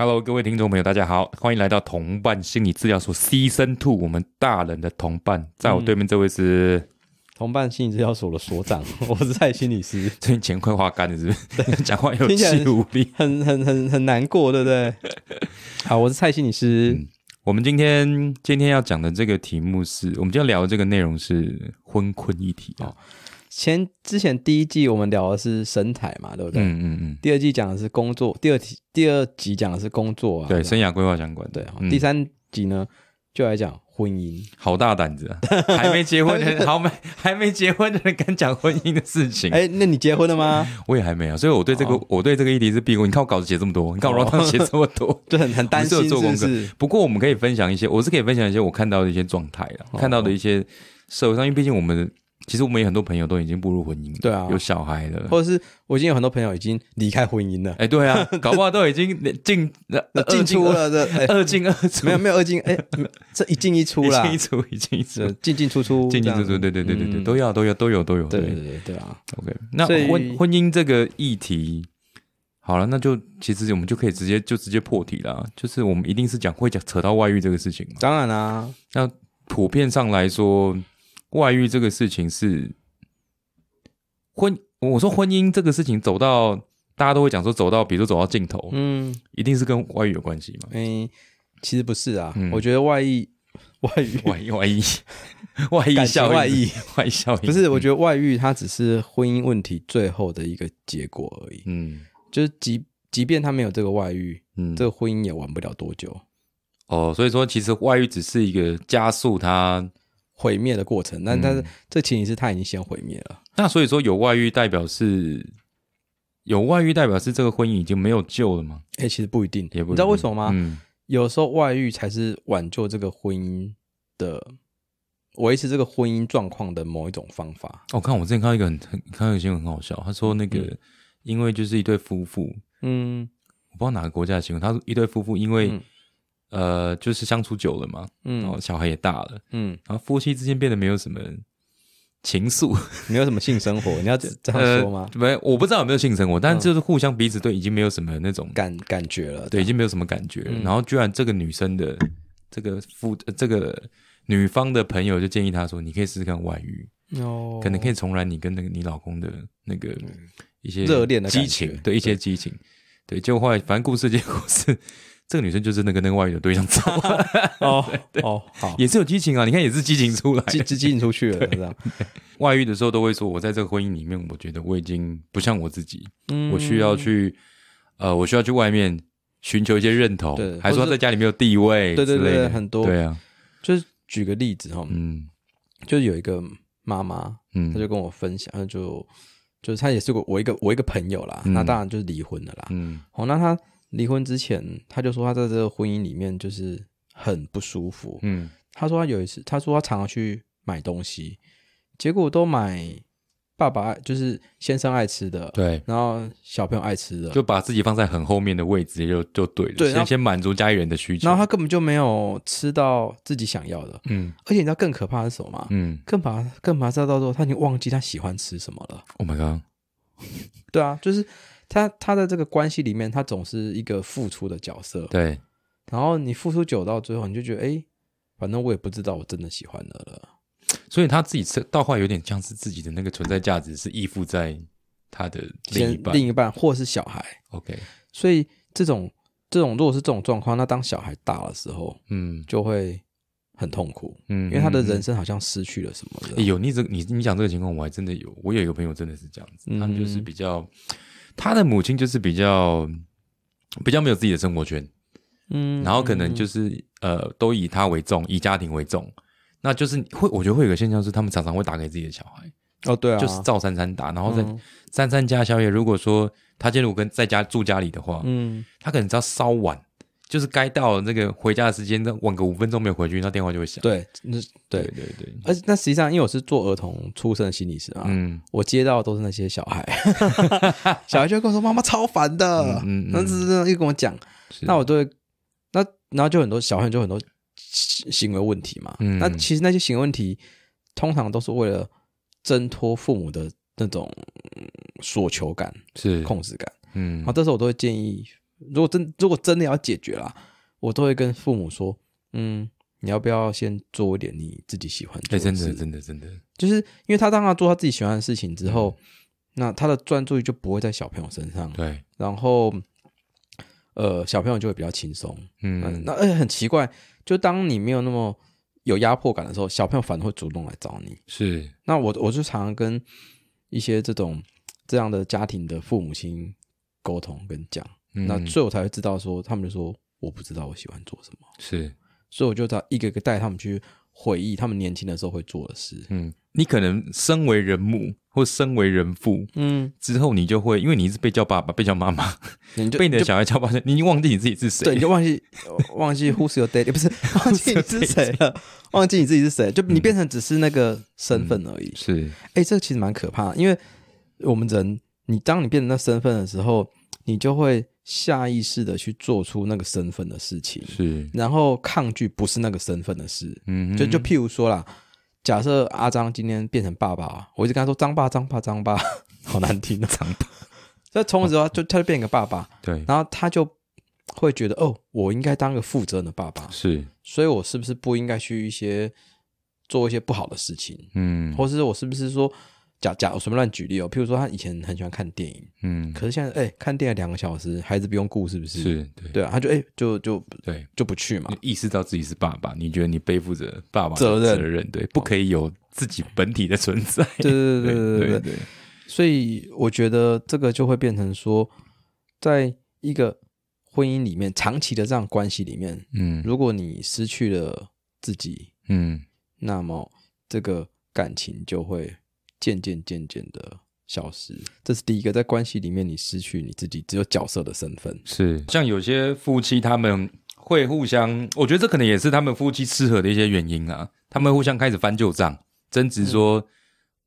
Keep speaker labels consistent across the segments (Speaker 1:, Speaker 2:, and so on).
Speaker 1: Hello，各位听众朋友，大家好，欢迎来到同伴心理治疗所 Season Two，我们大人的同伴，在我对面这位是
Speaker 2: 同伴心理治疗所的所长，我是蔡心理师，
Speaker 1: 最近钱快花干了，是不是？讲话有
Speaker 2: 听起来
Speaker 1: 气无力。
Speaker 2: 很很很很难过，对不对？好，我是蔡心理师，
Speaker 1: 我们今天今天要讲的这个题目是，我们今天聊的这个内容是婚困议题哦。
Speaker 2: 前之前第一季我们聊的是身材嘛，对不对？
Speaker 1: 嗯嗯嗯，
Speaker 2: 第二季讲的是工作，第二题第二集讲的是工作啊，
Speaker 1: 对，生涯规划相关。
Speaker 2: 对，
Speaker 1: 嗯
Speaker 2: 第三集呢就来讲婚姻。
Speaker 1: 好大胆子啊！还没结婚的人，好没还没结婚的人敢讲婚姻的事情。
Speaker 2: 哎，那你结婚了吗？
Speaker 1: 我也还没有，所以我对这个、
Speaker 2: 哦
Speaker 1: 我对这个议题是避过。你看我稿子写这么多，你看我 round 写这么多，
Speaker 2: 就很很担心，是
Speaker 1: 做功课
Speaker 2: 不是？
Speaker 1: 不过我们可以分享一些，我是可以分享一些我看到的一些状态啊，
Speaker 2: 哦
Speaker 1: 看到的一些社会上，因为毕竟我们其实我们有很多朋友都已经步入婚姻了，
Speaker 2: 对啊。
Speaker 1: 有小孩了。
Speaker 2: 或者是我已经有很多朋友已经离开婚姻了，
Speaker 1: 哎，对啊，搞不好都已经 进呃
Speaker 2: 进出了的，哎，
Speaker 1: 二进二出，
Speaker 2: 没有没有二进，哎，这一进一出啦。
Speaker 1: 一进，一出，一进一出。
Speaker 2: 是，进进出出，
Speaker 1: 进进出出，对对对对对，
Speaker 2: 嗯。
Speaker 1: 都要都要都有都有，
Speaker 2: 对对。对对啊
Speaker 1: ，OK，那婚婚姻这个议题，好了，那就其实我们就可以直接就直接破题啦，就是我们一定是讲会讲扯到外遇这个事情嘛。
Speaker 2: 当然啦，
Speaker 1: 那普遍上来说，外遇这个事情是婚，我说婚姻这个事情走到大家都会讲说走到，比如说走到尽头，
Speaker 2: 嗯，
Speaker 1: 一定是跟外遇有关系嘛？
Speaker 2: 哎，其实不是啊
Speaker 1: 嗯，
Speaker 2: 我觉得外遇 外遇。
Speaker 1: 外遇。外遇外遇效应，
Speaker 2: 外遇。
Speaker 1: 外遇效应。
Speaker 2: 不是，我觉得外遇它只是婚姻问题最后的一个结果而已，
Speaker 1: 嗯。
Speaker 2: 就是即即便他没有这个外遇，
Speaker 1: 嗯。
Speaker 2: 这个婚姻也玩不了多久，
Speaker 1: 哦，所以说其实外遇只是一个加速它。
Speaker 2: 毁灭的过程。但
Speaker 1: 嗯
Speaker 2: 但是这前提是他已经先毁灭了，
Speaker 1: 那所以说有外遇代表是有外遇代表是这个婚姻已经没有救了吗？
Speaker 2: 哎，其实不一定，
Speaker 1: 也不一定
Speaker 2: 你知道为什么吗？
Speaker 1: 嗯
Speaker 2: 有时候外遇才是挽救这个婚姻的维持这个婚姻状况的某一种方法。
Speaker 1: 我、看我之前看到一个很很看到一个新闻很好笑，他说那个、
Speaker 2: 嗯
Speaker 1: 因为就是一对夫妇，
Speaker 2: 嗯
Speaker 1: 我不知道哪个国家的新闻，他说一对夫妇因为、
Speaker 2: 嗯
Speaker 1: 呃就是相处久了嘛，然后
Speaker 2: 嗯
Speaker 1: 小孩也大了，
Speaker 2: 嗯，
Speaker 1: 然后夫妻之间变得没有什么情愫，
Speaker 2: 没有什么性生活，你要这这样说吗？
Speaker 1: 呃？没，我不知道有没有性生活，但
Speaker 2: 嗯。
Speaker 1: 就是互相彼此对已经没有什么那种
Speaker 2: 感感觉了，
Speaker 1: 对，已经没有什么感觉然后居然这个女生的这个夫呃这个女方的朋友就建议她说，你可以试试看外遇，
Speaker 2: 哦，
Speaker 1: 可能可以重燃你跟那个你老公的那个一些
Speaker 2: 热恋的
Speaker 1: 激情，对一些激情。对，结果后来反正故事结果是这个女生就真的跟那个外遇的对象走，
Speaker 2: 哦哦好，
Speaker 1: 也是有激情啊。你看也是激情出来。
Speaker 2: 激激进出去了，这样，
Speaker 1: 外遇的时候都会说，我在这个婚姻里面，我觉得我已经不像我自己，
Speaker 2: 嗯。
Speaker 1: 我需要去呃，我需要去外面寻求一些认同，
Speaker 2: 对
Speaker 1: 还说他在家里没有地位
Speaker 2: 对对对很多。
Speaker 1: 对啊，
Speaker 2: 就是举个例子哈，
Speaker 1: 嗯。
Speaker 2: 就是有一个妈妈，
Speaker 1: 嗯，
Speaker 2: 她就跟我分享，她就就是她也是我我一个我一个朋友啦，
Speaker 1: 嗯。
Speaker 2: 那当然就是离婚的啦。
Speaker 1: 嗯。
Speaker 2: 哦，那她离婚之前，他就说他在这个婚姻里面就是很不舒服。
Speaker 1: 嗯。
Speaker 2: 他说他有一次，他说他常常去买东西，结果都买爸爸爱就是先生爱吃的，
Speaker 1: 对，
Speaker 2: 然后小朋友爱吃的，
Speaker 1: 就把自己放在很后面的位置，就就对了，
Speaker 2: 对
Speaker 1: 先先满足家里人的需求，
Speaker 2: 然后他根本就没有吃到自己想要的，
Speaker 1: 嗯。
Speaker 2: 而且你知道更可怕的是什么吗？
Speaker 1: 嗯。
Speaker 2: 更把更把知道到时候，他已经忘记他喜欢吃什么了。
Speaker 1: ，Oh my god，
Speaker 2: 对啊，就是他他的这个关系里面，他总是一个付出的角色。
Speaker 1: 对，
Speaker 2: 然后你付出久到最后，你就觉得，哎，反正我也不知道我真的喜欢的了。
Speaker 1: 所以他自己是到后来有点像是自己的那个存在价值是依附在他的另一半
Speaker 2: 另一半或是小孩
Speaker 1: ，，OK，
Speaker 2: 所以这种这种如果是这种状况，那当小孩大的时候，
Speaker 1: 嗯
Speaker 2: 就会很痛苦，
Speaker 1: 嗯，
Speaker 2: 因为他的
Speaker 1: 嗯
Speaker 2: 人生好像失去了什么。
Speaker 1: 有你这你你讲这个情况，我还真的有，我有一个朋友真的是这样子，
Speaker 2: 嗯
Speaker 1: 他们就是比较，他的母亲就是比较比较没有自己的生活圈，
Speaker 2: 嗯
Speaker 1: 然后可能就是呃都以他为重，以家庭为重，那就是会我觉得会有个现象是，他们常常会打给自己的小孩，
Speaker 2: 哦，对啊，
Speaker 1: 就是照三三打，然后在
Speaker 2: 三
Speaker 1: 三餐加宵夜。如果说他今天如果跟在家住家里的话，
Speaker 2: 嗯，
Speaker 1: 他可能只要稍晚，就是该到那个回家的时间，那晚个五分钟没有回去，那电话就会响。
Speaker 2: 对，那
Speaker 1: 对
Speaker 2: 对。
Speaker 1: 对对，
Speaker 2: 而且那实际上，因为我是做儿童出生的心理师嘛，
Speaker 1: 嗯
Speaker 2: 我接到的都是那些小孩，小孩就会跟我说：“妈妈超烦的。
Speaker 1: 嗯嗯嗯
Speaker 2: 然后这这一跟我讲，那我都会，那然后就很多小孩就很多行行为问题嘛。
Speaker 1: 嗯
Speaker 2: 那其实那些行为问题，通常都是为了挣脱父母的那种嗯索求感、
Speaker 1: 是
Speaker 2: 控制感。
Speaker 1: 嗯
Speaker 2: 然后这时候我都会建议如果真如果真的要解决啦，我都会跟父母说，嗯，你要不要先做一点你自己喜欢做
Speaker 1: 哎，
Speaker 2: 的事？
Speaker 1: 真的，真的，真的，
Speaker 2: 就是因为他当他做他自己喜欢的事情之后，那他的专注力就不会在小朋友身上，
Speaker 1: 对，
Speaker 2: 然后呃，小朋友就会比较轻松。嗯，
Speaker 1: 嗯，
Speaker 2: 那而且很奇怪，就当你没有那么有压迫感的时候，小朋友反而会主动来找你。
Speaker 1: 是，
Speaker 2: 那我我就常常跟一些这种这样的家庭的父母亲沟通跟讲，那
Speaker 1: 嗯
Speaker 2: 所以我才会知道说，他们就说我不知道我喜欢做什么，
Speaker 1: 是，
Speaker 2: 所以我就在一个一个带他们去回忆他们年轻的时候会做的事。
Speaker 1: 嗯，你可能身为人母或身为人父
Speaker 2: 嗯，
Speaker 1: 之后，你就会因为你一直被叫爸爸、被叫妈妈，
Speaker 2: 你就
Speaker 1: 被你的小孩叫爸爸，你已经忘记你自己是谁。
Speaker 2: 对，你就忘记 忘记 Who's your daddy，不是 忘记你是谁了，忘记你自己是谁，就你变成只是那个身份而已。
Speaker 1: 是，
Speaker 2: 哎、这其实蛮可怕的，因为我们人，你当你变成那身份的时候，你就会下意识的去做出那个身份的事情，
Speaker 1: 是，
Speaker 2: 然后抗拒不是那个身份的事。
Speaker 1: 嗯，
Speaker 2: 就就譬如说啦，假设阿张今天变成爸爸，我一直跟他说张爸张爸张爸，好难听啊，张爸。所以从此之后，他就他就变一个爸爸，
Speaker 1: 对，
Speaker 2: 然后他就会觉得哦，我应该当个负责任的爸爸，
Speaker 1: 是，
Speaker 2: 所以我是不是不应该去一些做一些不好的事情，
Speaker 1: 嗯。
Speaker 2: 或是我是不是说假假我随便乱举例哦，譬如说他以前很喜欢看电影，
Speaker 1: 嗯，
Speaker 2: 可是现在哎、看电影两个小时，孩子不用顾是不是？，
Speaker 1: 是对
Speaker 2: 对啊，他就哎、就就
Speaker 1: 对，
Speaker 2: 就不去嘛
Speaker 1: 你。意识到自己是爸爸，你觉得你背负着爸爸的
Speaker 2: 责任
Speaker 1: 责任，对，不可以有自己本体的存在。
Speaker 2: 对对对 对对对对，
Speaker 1: 对，
Speaker 2: 所以我觉得这个就会变成说，在一个婚姻里面长期的这样关系里面，
Speaker 1: 嗯
Speaker 2: 如果你失去了自己，
Speaker 1: 嗯，
Speaker 2: 那么这个感情就会渐渐渐渐的消失。这是第一个，在关系里面你失去你自己只有角色的身份。
Speaker 1: 是像有些夫妻他们会互相，我觉得这可能也是他们夫妻适合的一些原因啊。他们互相开始翻旧账，争执说。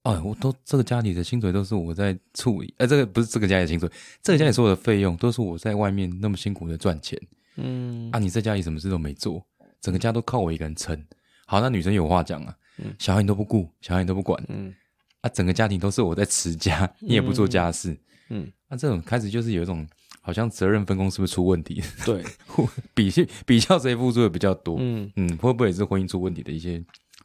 Speaker 1: 哦，我都这个家里的薪水都是我在处理，呃，这个不是这个家里的薪水，这个家里所有的费用都是我在外面那么辛苦的赚钱
Speaker 2: 嗯
Speaker 1: 啊！你在家里什么事都没做，整个家都靠我一个人撑。好，那女生有话讲啊，
Speaker 2: 嗯
Speaker 1: 小孩你都不顾，小孩你都不管，
Speaker 2: 嗯
Speaker 1: 啊，整个家庭都是我在持家，你也不做家事，
Speaker 2: 嗯，
Speaker 1: 那、这种开始就是有一种好像责任分工是不是出问题？
Speaker 2: 对，
Speaker 1: 比较比较谁付出的比较多？
Speaker 2: 嗯，
Speaker 1: 嗯，会不会也是婚姻出问题的一些？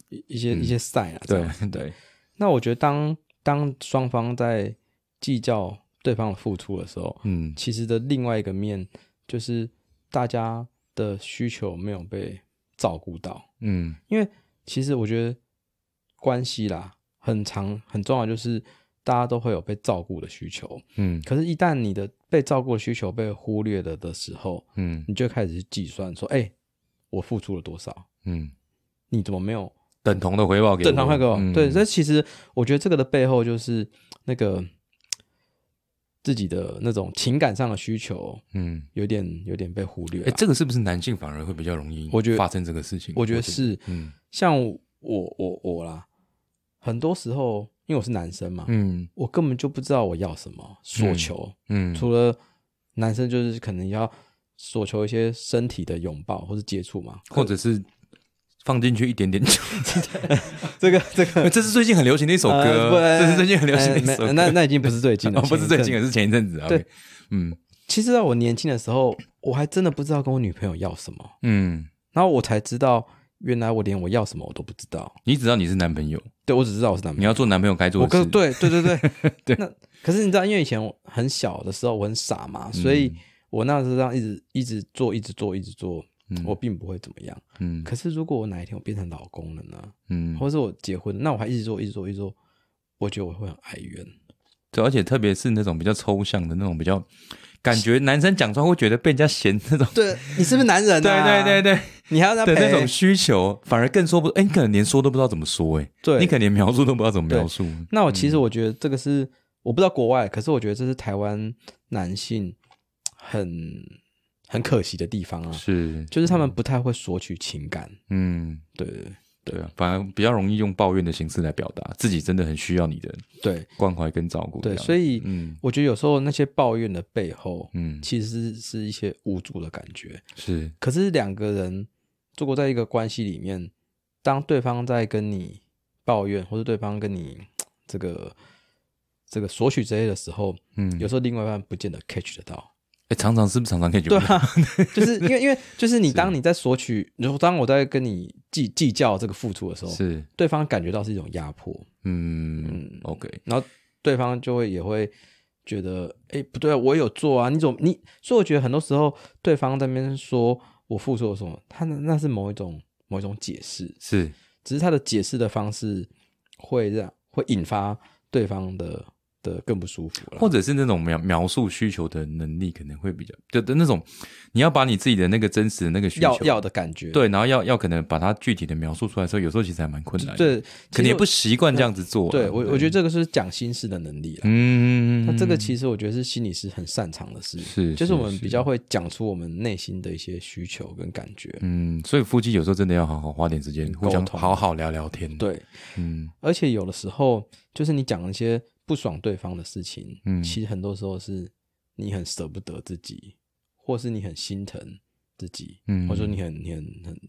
Speaker 2: 一一些、一些赛啊，这
Speaker 1: 对对，
Speaker 2: 那我觉得当当双方在计较对方的付出的时候，
Speaker 1: 嗯
Speaker 2: 其实的另外一个面就是大家的需求没有被照顾到。
Speaker 1: 嗯
Speaker 2: 因为其实我觉得关系啦，很长很重要，就是大家都会有被照顾的需求。
Speaker 1: 嗯
Speaker 2: 可是，一旦你的被照顾的需求被忽略了的时候，
Speaker 1: 嗯
Speaker 2: 你就开始去计算说：“哎、我付出了多少？
Speaker 1: 嗯，
Speaker 2: 你怎么没有
Speaker 1: 等同的回报给我
Speaker 2: 正常回报？”
Speaker 1: 嗯
Speaker 2: 对，这其实我觉得这个的背后就是那个自己的那种情感上的需求，
Speaker 1: 嗯，
Speaker 2: 有点有点被忽略
Speaker 1: 哎，
Speaker 2: 了。
Speaker 1: 这个是不是男性反而会比较容易？
Speaker 2: 我觉得
Speaker 1: 发生这个事情，
Speaker 2: 我觉得是，
Speaker 1: 嗯
Speaker 2: 像我我我啦，很多时候因为我是男生嘛，
Speaker 1: 嗯
Speaker 2: 我根本就不知道我要什么所求，
Speaker 1: 嗯，
Speaker 2: 除了男生就是可能要所求一些身体的拥抱或是接触嘛，
Speaker 1: 或者是放进去一点点酒，
Speaker 2: 这个这个
Speaker 1: 这是最近很流行的一首
Speaker 2: 呃
Speaker 1: 歌，
Speaker 2: 不
Speaker 1: 这是最近很流行的
Speaker 2: 呃没
Speaker 1: 一首歌，
Speaker 2: 那那已经不是最近了，
Speaker 1: 哦，不是最近，
Speaker 2: 了。
Speaker 1: 而是前一阵子啊。
Speaker 2: 对
Speaker 1: 嗯
Speaker 2: 其实在我年轻的时候，我还真的不知道跟我女朋友要什么，
Speaker 1: 嗯，
Speaker 2: 然后我才知道，原来我连我要什么我都不知道。
Speaker 1: 你只知道你是男朋友，
Speaker 2: 对我只知道我是男朋友，
Speaker 1: 你要做男朋友该做
Speaker 2: 我
Speaker 1: 的事，
Speaker 2: 跟对对对对。
Speaker 1: 对。
Speaker 2: 那可是你知道，因为以前我很小的时候我很傻嘛，所以
Speaker 1: 嗯
Speaker 2: 我那时候这样一直一直做，一直做，一直做，
Speaker 1: 嗯。
Speaker 2: 我并不会怎么样。
Speaker 1: 嗯。
Speaker 2: 可是如果我哪一天我变成老公了呢，
Speaker 1: 嗯，
Speaker 2: 或者是我结婚，那我还一直做，一直做，一直做，我觉得我会很哀怨。
Speaker 1: 对，而且特别是那种比较抽象的那种比较。感觉男生讲出来会觉得被人家嫌那种，
Speaker 2: 对你是不是男人、
Speaker 1: 对
Speaker 2: 啊？
Speaker 1: 对对对
Speaker 2: 你还要他陪
Speaker 1: 的那种需求，反而更说不，哎，你可能连说都不知道怎么说，哎，
Speaker 2: 对，
Speaker 1: 你可能连描述都不知道怎么描述。
Speaker 2: 那我其实我觉得这个是、我不知道国外，可是我觉得这是台湾男性很很可惜的地方啊，
Speaker 1: 是，
Speaker 2: 就是他们不太会索取情感。
Speaker 1: 嗯，
Speaker 2: 对对
Speaker 1: 对啊，反而比较容易用抱怨的形式来表达自己真的很需要你的
Speaker 2: 对。
Speaker 1: 关怀跟照顾
Speaker 2: 对，所以
Speaker 1: 嗯。
Speaker 2: 我觉得有时候那些抱怨的背后，
Speaker 1: 嗯，
Speaker 2: 其实是一些无助的感觉。
Speaker 1: 是，
Speaker 2: 可是两个人如果在一个关系里面，当对方在跟你抱怨，或者对方跟你 这个这个索取这些的时候，
Speaker 1: 嗯，
Speaker 2: 有时候另外一半不见得 catch 得到。
Speaker 1: 哎，常常是不是常常可以觉得？
Speaker 2: 对啊，就是因为因为就是你当你在索取，然后当我在跟你计计较这个付出的时候，
Speaker 1: 是，
Speaker 2: 对方感觉到是一种压迫，
Speaker 1: 嗯，OK，
Speaker 2: 然后对方就会也会觉得，哎，不对啊，我有做啊，你怎么你？所以我觉得很多时候对方在那边说我付出了什么，他那那是某一种某一种解释，
Speaker 1: 是，
Speaker 2: 只是他的解释的方式会让会引发对方的。的更不舒服了，
Speaker 1: 或者是那种描描述需求的能力可能会比较对的那种，你要把你自己的那个真实的那个需求
Speaker 2: 要要的感觉，
Speaker 1: 对，然后要要可能把它具体的描述出来的时候，有时候其实还蛮困难，
Speaker 2: 对，
Speaker 1: 可能也不习惯这样子做。
Speaker 2: 对我，我觉得这个是讲心事的能力了。
Speaker 1: 嗯，
Speaker 2: 那这个其实我觉得是心理师很擅长的事，
Speaker 1: 是，
Speaker 2: 就是我们比较会讲出我们内心的一些需求跟感觉。
Speaker 1: 嗯，所以夫妻有时候真的要好好花点时间，互相好好聊聊天。
Speaker 2: 对，
Speaker 1: 嗯，
Speaker 2: 而且有的时候就是你讲一些。不爽对方的事情，
Speaker 1: 嗯，
Speaker 2: 其实很多时候是你很舍不得自己，或是你很心疼自己，
Speaker 1: 嗯，
Speaker 2: 或者说你很你很很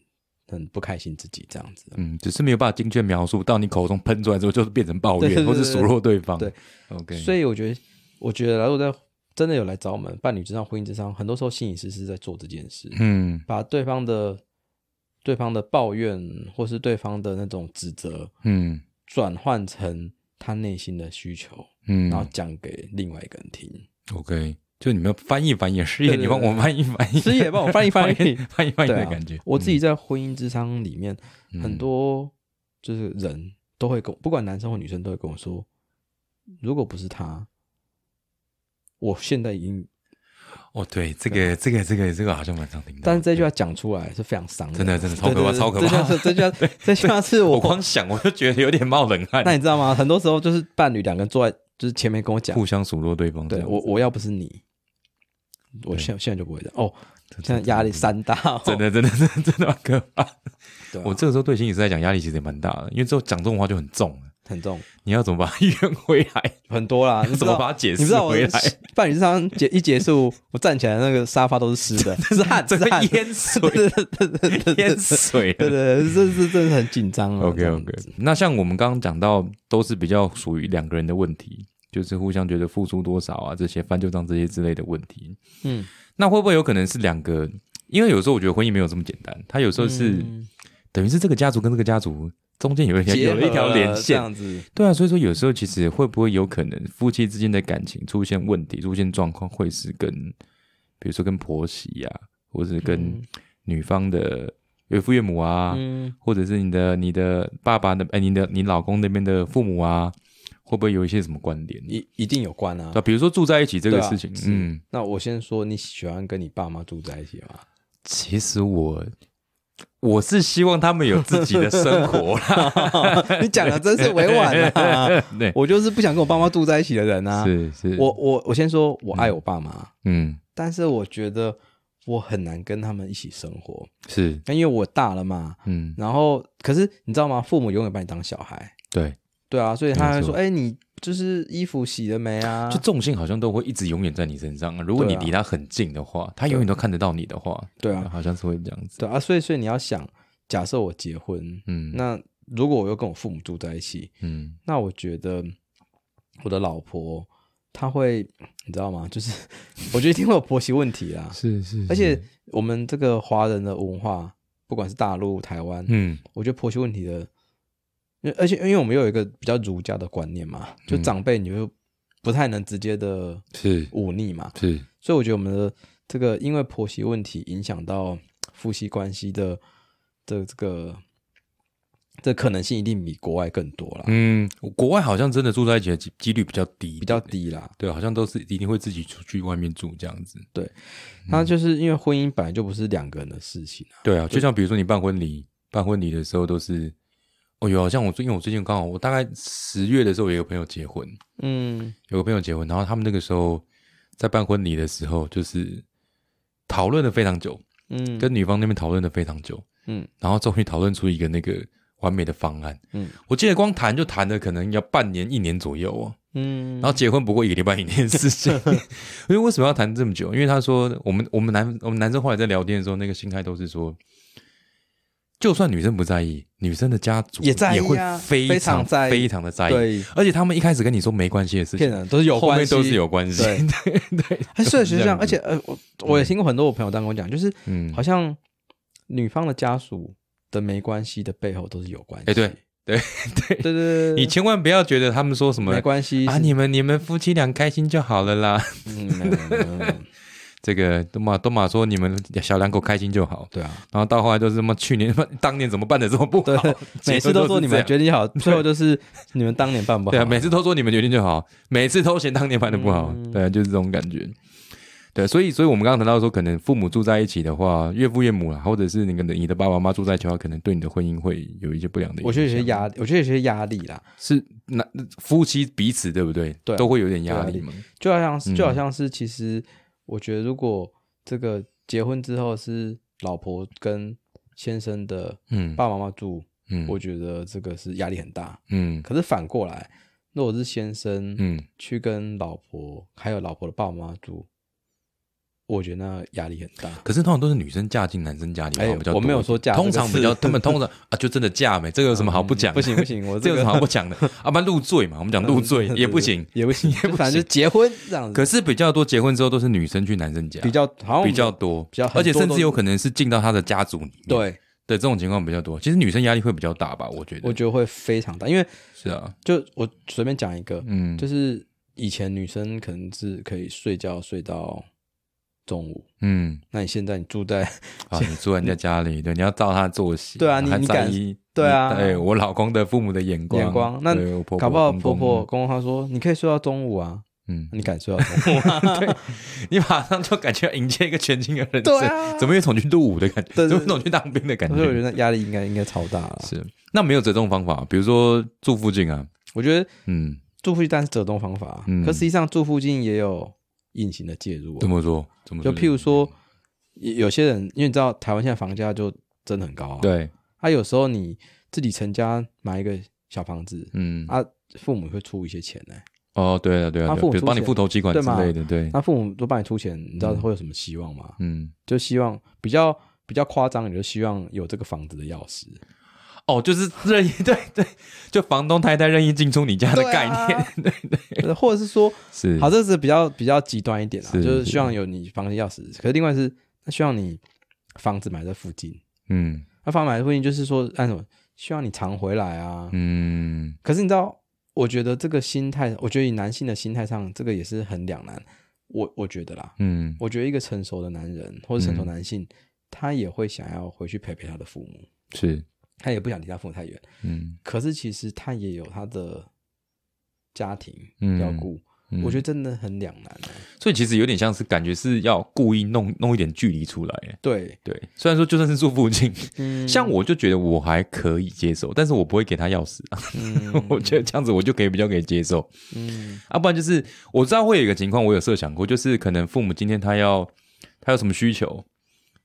Speaker 2: 很不开心自己这样子，
Speaker 1: 嗯，只是没有办法精确描述到你口中喷出来之后，就是变成抱怨或是数落对方，
Speaker 2: 对
Speaker 1: ，OK。
Speaker 2: 所以我觉得，我觉得如果在真的有来找我们伴侣之上、婚姻之上，很多时候心理师是在做这件事，
Speaker 1: 嗯，
Speaker 2: 把对方的对方的抱怨或是对方的那种指责，
Speaker 1: 嗯，
Speaker 2: 转换成。他内心的需求，
Speaker 1: 嗯，
Speaker 2: 然后讲给另外一个人听。
Speaker 1: OK，就你们翻译翻译，师爷你帮我翻译翻译，
Speaker 2: 师爷帮我 翻译翻译
Speaker 1: 翻译翻译的感觉。
Speaker 2: 我自己在婚姻之商里面，很多就是人都会跟，不管男生或女生都会跟我说，如果不是他，我现在已经。
Speaker 1: 哦，对，这个，这个，这个，这个好像蛮常听到。
Speaker 2: 但是这句话讲出来是非常伤的，
Speaker 1: 真的，真的超可怕，超可怕。
Speaker 2: 这句话，这句话 是我
Speaker 1: 光想我就觉得有点冒冷汗。
Speaker 2: 那你知道吗？很多时候就是伴侣两个人坐在就是前面跟我讲，
Speaker 1: 互相数落对方。
Speaker 2: 对我，我要不是你，我现现在就不会这样。哦，现在压力山大，
Speaker 1: 真的，真的，真的，真的蛮可怕。
Speaker 2: 对，
Speaker 1: 我这个时候对心理师来讲压力其实也蛮大的，因为之后讲这种话就很重。
Speaker 2: 很重，
Speaker 1: 你要怎么把它运回来？
Speaker 2: 很多啦，你
Speaker 1: 怎么把它解释？
Speaker 2: 你知道我
Speaker 1: 回来？
Speaker 2: 伴侣之上结一结束，我站起来那个沙发都是湿的，是汗，
Speaker 1: 这
Speaker 2: 是汗，
Speaker 1: 淹水，淹水，
Speaker 2: 对对，这是真的很紧张。
Speaker 1: OK OK，那像我们刚刚讲到，都是比较属于两个人的问题，就是互相觉得付出多少啊，这些翻旧账这些之类的问题。
Speaker 2: 嗯，
Speaker 1: 那会不会有可能是两个？因为有时候我觉得婚姻没有这么简单，它有时候是等于是这个家族跟这个家族。中间有一条有了一条连线，
Speaker 2: 这样子，
Speaker 1: 对啊，所以说有时候其实会不会有可能夫妻之间的感情出现问题、出现状况，会是跟比如说跟婆媳呀，或者是跟女方的岳父岳母啊，或者是你的你的爸爸的哎，你的你老公那边的父母啊，会不会有一些什么关联？
Speaker 2: 一一定有关啊，
Speaker 1: 那，比如说住在一起这个事情，嗯，
Speaker 2: 那我先说，你喜欢跟你爸妈住在一起吗？
Speaker 1: 其实我。我是希望他们有自己的生活啦。
Speaker 2: 你讲的真是委婉啊！
Speaker 1: 对，
Speaker 2: 我就是不想跟我爸妈住在一起的人啊。
Speaker 1: 是是，
Speaker 2: 我我我先说，我爱我爸妈，
Speaker 1: 嗯，
Speaker 2: 但是我觉得我很难跟他们一起生活，
Speaker 1: 是，
Speaker 2: 因为我大了嘛，
Speaker 1: 嗯，
Speaker 2: 然后可是你知道吗？父母永远把你当小孩，
Speaker 1: 对
Speaker 2: 对啊，所以他会说，哎，你。就是衣服洗了没啊？
Speaker 1: 就重心好像都会一直永远在你身上。如果你离他很近的话，他永远都看得到你的话，
Speaker 2: 对啊，
Speaker 1: 好像是会这样子。
Speaker 2: 对啊，所以所以你要想，假设我结婚，
Speaker 1: 嗯，
Speaker 2: 那如果我又跟我父母住在一起，
Speaker 1: 嗯，
Speaker 2: 那我觉得我的老婆她会，你知道吗？就是我觉得一定会有婆媳问题 啦。
Speaker 1: 是是，
Speaker 2: 而且我们这个华人的文化，不管是大陆、台湾，
Speaker 1: 嗯，
Speaker 2: 我觉得婆媳问题的。而且，因为我们又有一个比较儒家的观念嘛，就长辈你就不太能直接的
Speaker 1: 是
Speaker 2: 忤逆嘛，
Speaker 1: 是，
Speaker 2: 所以我觉得我们的这个因为婆媳问题影响到夫妻关系的的这个这可能性一定比国外更多了。
Speaker 1: 嗯，国外好像真的住在一起的几率比较低，
Speaker 2: 比较低啦。
Speaker 1: 对，好像都是一定会自己出去外面住这样子。
Speaker 2: 对，那就是因为婚姻本来就不是两个人的事情啊。
Speaker 1: 对啊，就像比如说你办婚礼，办婚礼的时候都是。哦，有像我最，因为我最近刚好，我大概十月的时候有个朋友结婚，
Speaker 2: 嗯，
Speaker 1: 有个朋友结婚，然后他们那个时候在办婚礼的时候，就是讨论了非常久，
Speaker 2: 嗯，
Speaker 1: 跟女方那边讨论了非常久，
Speaker 2: 嗯，
Speaker 1: 然后终于讨论出一个那个完美的方案，
Speaker 2: 嗯，
Speaker 1: 我记得光谈就谈了可能要半年一年左右哦，
Speaker 2: 嗯，
Speaker 1: 然后结婚不过一个礼拜一年的事情，因为为什么要谈这么久？因为他说我们我们男我们男生后来在聊天的时候，那个心态都是说。就算女生不在意，女生的家族
Speaker 2: 也在意啊
Speaker 1: 会非
Speaker 2: 非常
Speaker 1: 常
Speaker 2: 在意。
Speaker 1: 非常的在意。
Speaker 2: 对，
Speaker 1: 而且他们一开始跟你说没关系的事情，
Speaker 2: 骗人都是有关系，
Speaker 1: 都是有关系。
Speaker 2: 对。
Speaker 1: 对对，
Speaker 2: 哎，所以是这样，而且呃，我我也听过很多我朋友这样跟我讲，就是
Speaker 1: 嗯，
Speaker 2: 好像女方的家属的没关系的背后都是有关系。
Speaker 1: 哎对对
Speaker 2: 对。对对，
Speaker 1: 你千万不要觉得他们说什么
Speaker 2: 没关系。
Speaker 1: 啊，你们你们夫妻俩开心就好了啦。这个都马都马说你们小两口开心就好，
Speaker 2: 对啊，
Speaker 1: 然后到后来就是什么去年 当年怎么办的这么不
Speaker 2: 对
Speaker 1: 好，
Speaker 2: 每次都说你们
Speaker 1: 觉
Speaker 2: 决定好，最后就是你们当年办不好。
Speaker 1: 对啊，每次都说你们决定就好，每次都嫌当年办的不好，
Speaker 2: 嗯
Speaker 1: 对啊，就是这种感觉。对，所以所以我们刚刚谈到说，可能父母住在一起的话，岳父岳母啦，或者是你跟你的爸爸妈妈住在一起的话，可能对你的婚姻会有一些不良的影响。
Speaker 2: 我觉得有些压力，我觉得有些压力啦，
Speaker 1: 是那夫妻彼此对不对？
Speaker 2: 对啊
Speaker 1: 都会有点压力嘛。
Speaker 2: 就好像就好像是，其实我觉得如果这个结婚之后是老婆跟先生的
Speaker 1: 嗯。
Speaker 2: 爸爸妈妈住，
Speaker 1: 嗯。
Speaker 2: 我觉得这个是压力很大。
Speaker 1: 嗯。
Speaker 2: 可是反过来，如果是先生
Speaker 1: 嗯，
Speaker 2: 去跟老婆还有老婆的爸爸妈妈住，我觉得那压力很大。
Speaker 1: 可是通常都是女生嫁进男生家里，
Speaker 2: 哎
Speaker 1: 好像比较
Speaker 2: 我没有说嫁
Speaker 1: 通常比较他们 通常啊，就真的嫁没，这个有什么好不讲的？
Speaker 2: 不行不行，我
Speaker 1: 这有什
Speaker 2: 这个
Speaker 1: 么好不讲的？啊，不入赘嘛，我们讲入罪也不行。
Speaker 2: 也不行，
Speaker 1: 也不
Speaker 2: 反正结婚这样子，
Speaker 1: 可是比较多结婚之后都是女生去男生家，
Speaker 2: 比较好像
Speaker 1: 比较多，
Speaker 2: 比较
Speaker 1: 而且甚至有可能是进到他的家族里面。
Speaker 2: 对，
Speaker 1: 对，这种情况比较多。其实女生压力会比较大吧？我觉得
Speaker 2: 我觉得会非常大，因为
Speaker 1: 是啊，
Speaker 2: 就我随便讲一个，
Speaker 1: 嗯，
Speaker 2: 就是以前女生可能是可以睡觉睡到中午，
Speaker 1: 嗯
Speaker 2: 那你现在你住在
Speaker 1: 啊，你住在人家 家里，对，你要照他的作息，
Speaker 2: 对啊你
Speaker 1: 还
Speaker 2: 你敢，对啊
Speaker 1: 对我老公的父母的眼光，
Speaker 2: 眼光，那
Speaker 1: 我婆婆
Speaker 2: 搞不好婆婆公公他说你可以睡到中午啊，
Speaker 1: 嗯，
Speaker 2: 你敢睡到中午 吗？
Speaker 1: 你马上就感觉要迎接一个全新的人
Speaker 2: 对
Speaker 1: 怎么有一种去入伍的感觉，
Speaker 2: 对对
Speaker 1: 怎么有一种去当兵的感觉？
Speaker 2: 所以我觉得压力应该应该超大了。
Speaker 1: 是，那没有折中方法，比如说住附近啊，
Speaker 2: 我觉得
Speaker 1: 嗯，
Speaker 2: 住附近当然是折中方法，
Speaker 1: 嗯
Speaker 2: 可实际上住附近也有隐形的介入啊、
Speaker 1: 怎么说？怎么
Speaker 2: 就譬如说，有有些人，因为你知道台湾现在房价就真的很高啊，，
Speaker 1: 对，
Speaker 2: 啊，有时候你自己成家买一个小房子，
Speaker 1: 嗯，
Speaker 2: 啊，父母会出一些钱呢、
Speaker 1: 哦，对啊，对啊，
Speaker 2: 他父母
Speaker 1: 帮你付头期款之类的，对，
Speaker 2: 那父母都帮你出钱，你知道
Speaker 1: 嗯
Speaker 2: 会有什么希望吗？
Speaker 1: 嗯，
Speaker 2: 就希望比较比较夸张，你就希望有这个房子的钥匙
Speaker 1: 哦，就是任意，对对，就房东太太任意进出你家的概念，
Speaker 2: 对对，或者是说，
Speaker 1: 是。
Speaker 2: 好，这是比较比较极端一点啦，
Speaker 1: 是
Speaker 2: 就是希望有你房子钥匙，可是另外是他希望你房子买在附近，
Speaker 1: 嗯。
Speaker 2: 那房子买在附近就是说按什么，希望你常回来啊，
Speaker 1: 嗯。
Speaker 2: 可是你知道，我觉得这个心态，我觉得以男性的心态上，这个也是很两难。我我觉得啦，
Speaker 1: 嗯。
Speaker 2: 我觉得一个成熟的男人或者成熟男性，他也会想要回去陪陪他的父母，
Speaker 1: 是，
Speaker 2: 他也不想离他父母太远。
Speaker 1: 嗯。
Speaker 2: 可是其实他也有他的家庭
Speaker 1: 嗯。
Speaker 2: 要顾，
Speaker 1: 嗯。
Speaker 2: 我觉得真的很两难、欸。
Speaker 1: 所以其实有点像是感觉是要故意弄弄一点距离出来，
Speaker 2: 对，
Speaker 1: 对，虽然说就算是住附近，
Speaker 2: 嗯，
Speaker 1: 像我就觉得我还可以接受，但是我不会给他钥匙 我觉得这样子我就可以比较可以接受，
Speaker 2: 嗯。
Speaker 1: 啊，不然就是我知道会有一个情况，我有设想过，就是可能父母今天他要他有什么需求，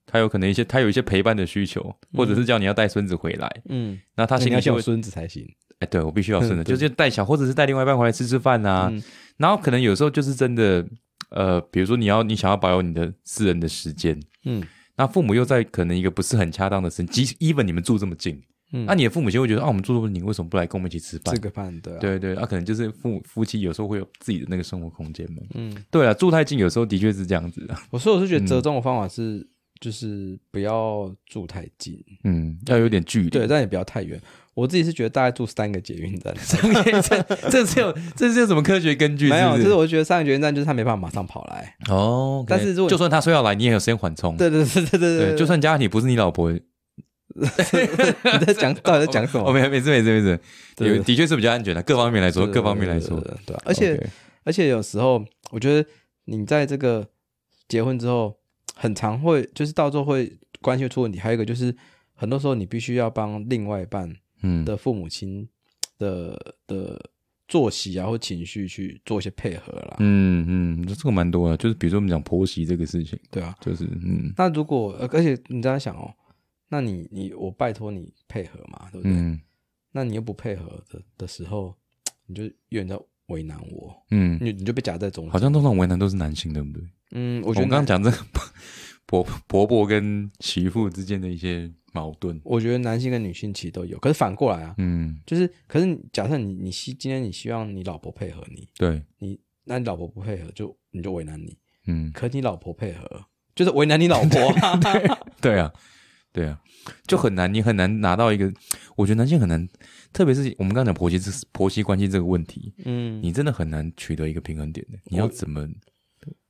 Speaker 1: 他有可能一些他有一些陪伴的需求，或者是叫你要带孙子回来，
Speaker 2: 嗯，
Speaker 1: 那他
Speaker 2: 那你要先有
Speaker 1: 心里就会，
Speaker 2: 孙子才行。
Speaker 1: 哎，对我必须要 孙子，就是带小或者是带另外一半回来吃吃饭啊，
Speaker 2: 嗯。
Speaker 1: 然后可能有时候就是真的，呃，比如说你要你想要保有你的私人的时间，
Speaker 2: 嗯。
Speaker 1: 那父母又在可能一个不是很恰当的时间，即 even 你们住这么近，
Speaker 2: 嗯，
Speaker 1: 那、你的父母亲会觉得啊，我们住这么近，你为什么不来跟我们一起吃饭？
Speaker 2: 吃？个饭对啊，
Speaker 1: 对对，那、可能就是父母夫妻有时候会有自己的那个生活空间嘛。
Speaker 2: 嗯。
Speaker 1: 对啊，住太近有时候的确是这样子啊。
Speaker 2: 我所以我是觉得
Speaker 1: 嗯。
Speaker 2: 折中的方法是，就是不要住太近，
Speaker 1: 嗯，要有点距离。
Speaker 2: 对，但也不要太远。我自己是觉得大概住三个捷运站，
Speaker 1: 这这是有这是有什么科学根据？
Speaker 2: 没有，就是是我觉得三个捷运站就是他没办法马上跑来。
Speaker 1: 哦，
Speaker 2: 但是如果
Speaker 1: 就算他说要来，你也有时间缓冲。
Speaker 2: 对对对对对
Speaker 1: 对，就算家庭不是你老婆，
Speaker 2: 你在讲到底在讲什
Speaker 1: 哦，
Speaker 2: 么？
Speaker 1: 没没事没事没事，
Speaker 2: 对
Speaker 1: 有的确是比较安全的，各方面来说，各方面来说
Speaker 2: 对，而且而且有时候我觉得你在这个结婚之后，很常会就是到最后会关系会出问题。还有一个就是，很多时候你必须要帮另外一半
Speaker 1: 嗯
Speaker 2: 的父母亲的的作息啊或情绪去做一些配合啦。
Speaker 1: 嗯嗯，这个蛮多的，就是比如说我们讲婆媳这个事情，
Speaker 2: 对啊，
Speaker 1: 就是嗯
Speaker 2: 那如果呃而且你这样想哦，那你你我拜托你配合嘛，对不对？
Speaker 1: 嗯
Speaker 2: 那你又不配合的的时候，你就有人在为难我，
Speaker 1: 嗯，
Speaker 2: 你你就被夹在中间。
Speaker 1: 好像通常为难都是男性，对不对？
Speaker 2: 嗯，我
Speaker 1: 我
Speaker 2: 觉得
Speaker 1: 们刚刚讲这个 婆婆婆跟媳妇之间的一些矛盾。
Speaker 2: 我觉得男性跟女性其实都有，可是反过来啊，
Speaker 1: 嗯，
Speaker 2: 就是可是假设你你希今天你希望你老婆配合你，
Speaker 1: 对，
Speaker 2: 你那你老婆不配合就你就为难你，
Speaker 1: 嗯，
Speaker 2: 可你老婆配合就是为难你老婆啊，
Speaker 1: 对啊，对啊，就很难，你很难拿到一个，我觉得男性很难，特别是我们刚刚讲婆媳这婆媳关系这个问题，
Speaker 2: 嗯，
Speaker 1: 你真的很难取得一个平衡点的。你要怎么？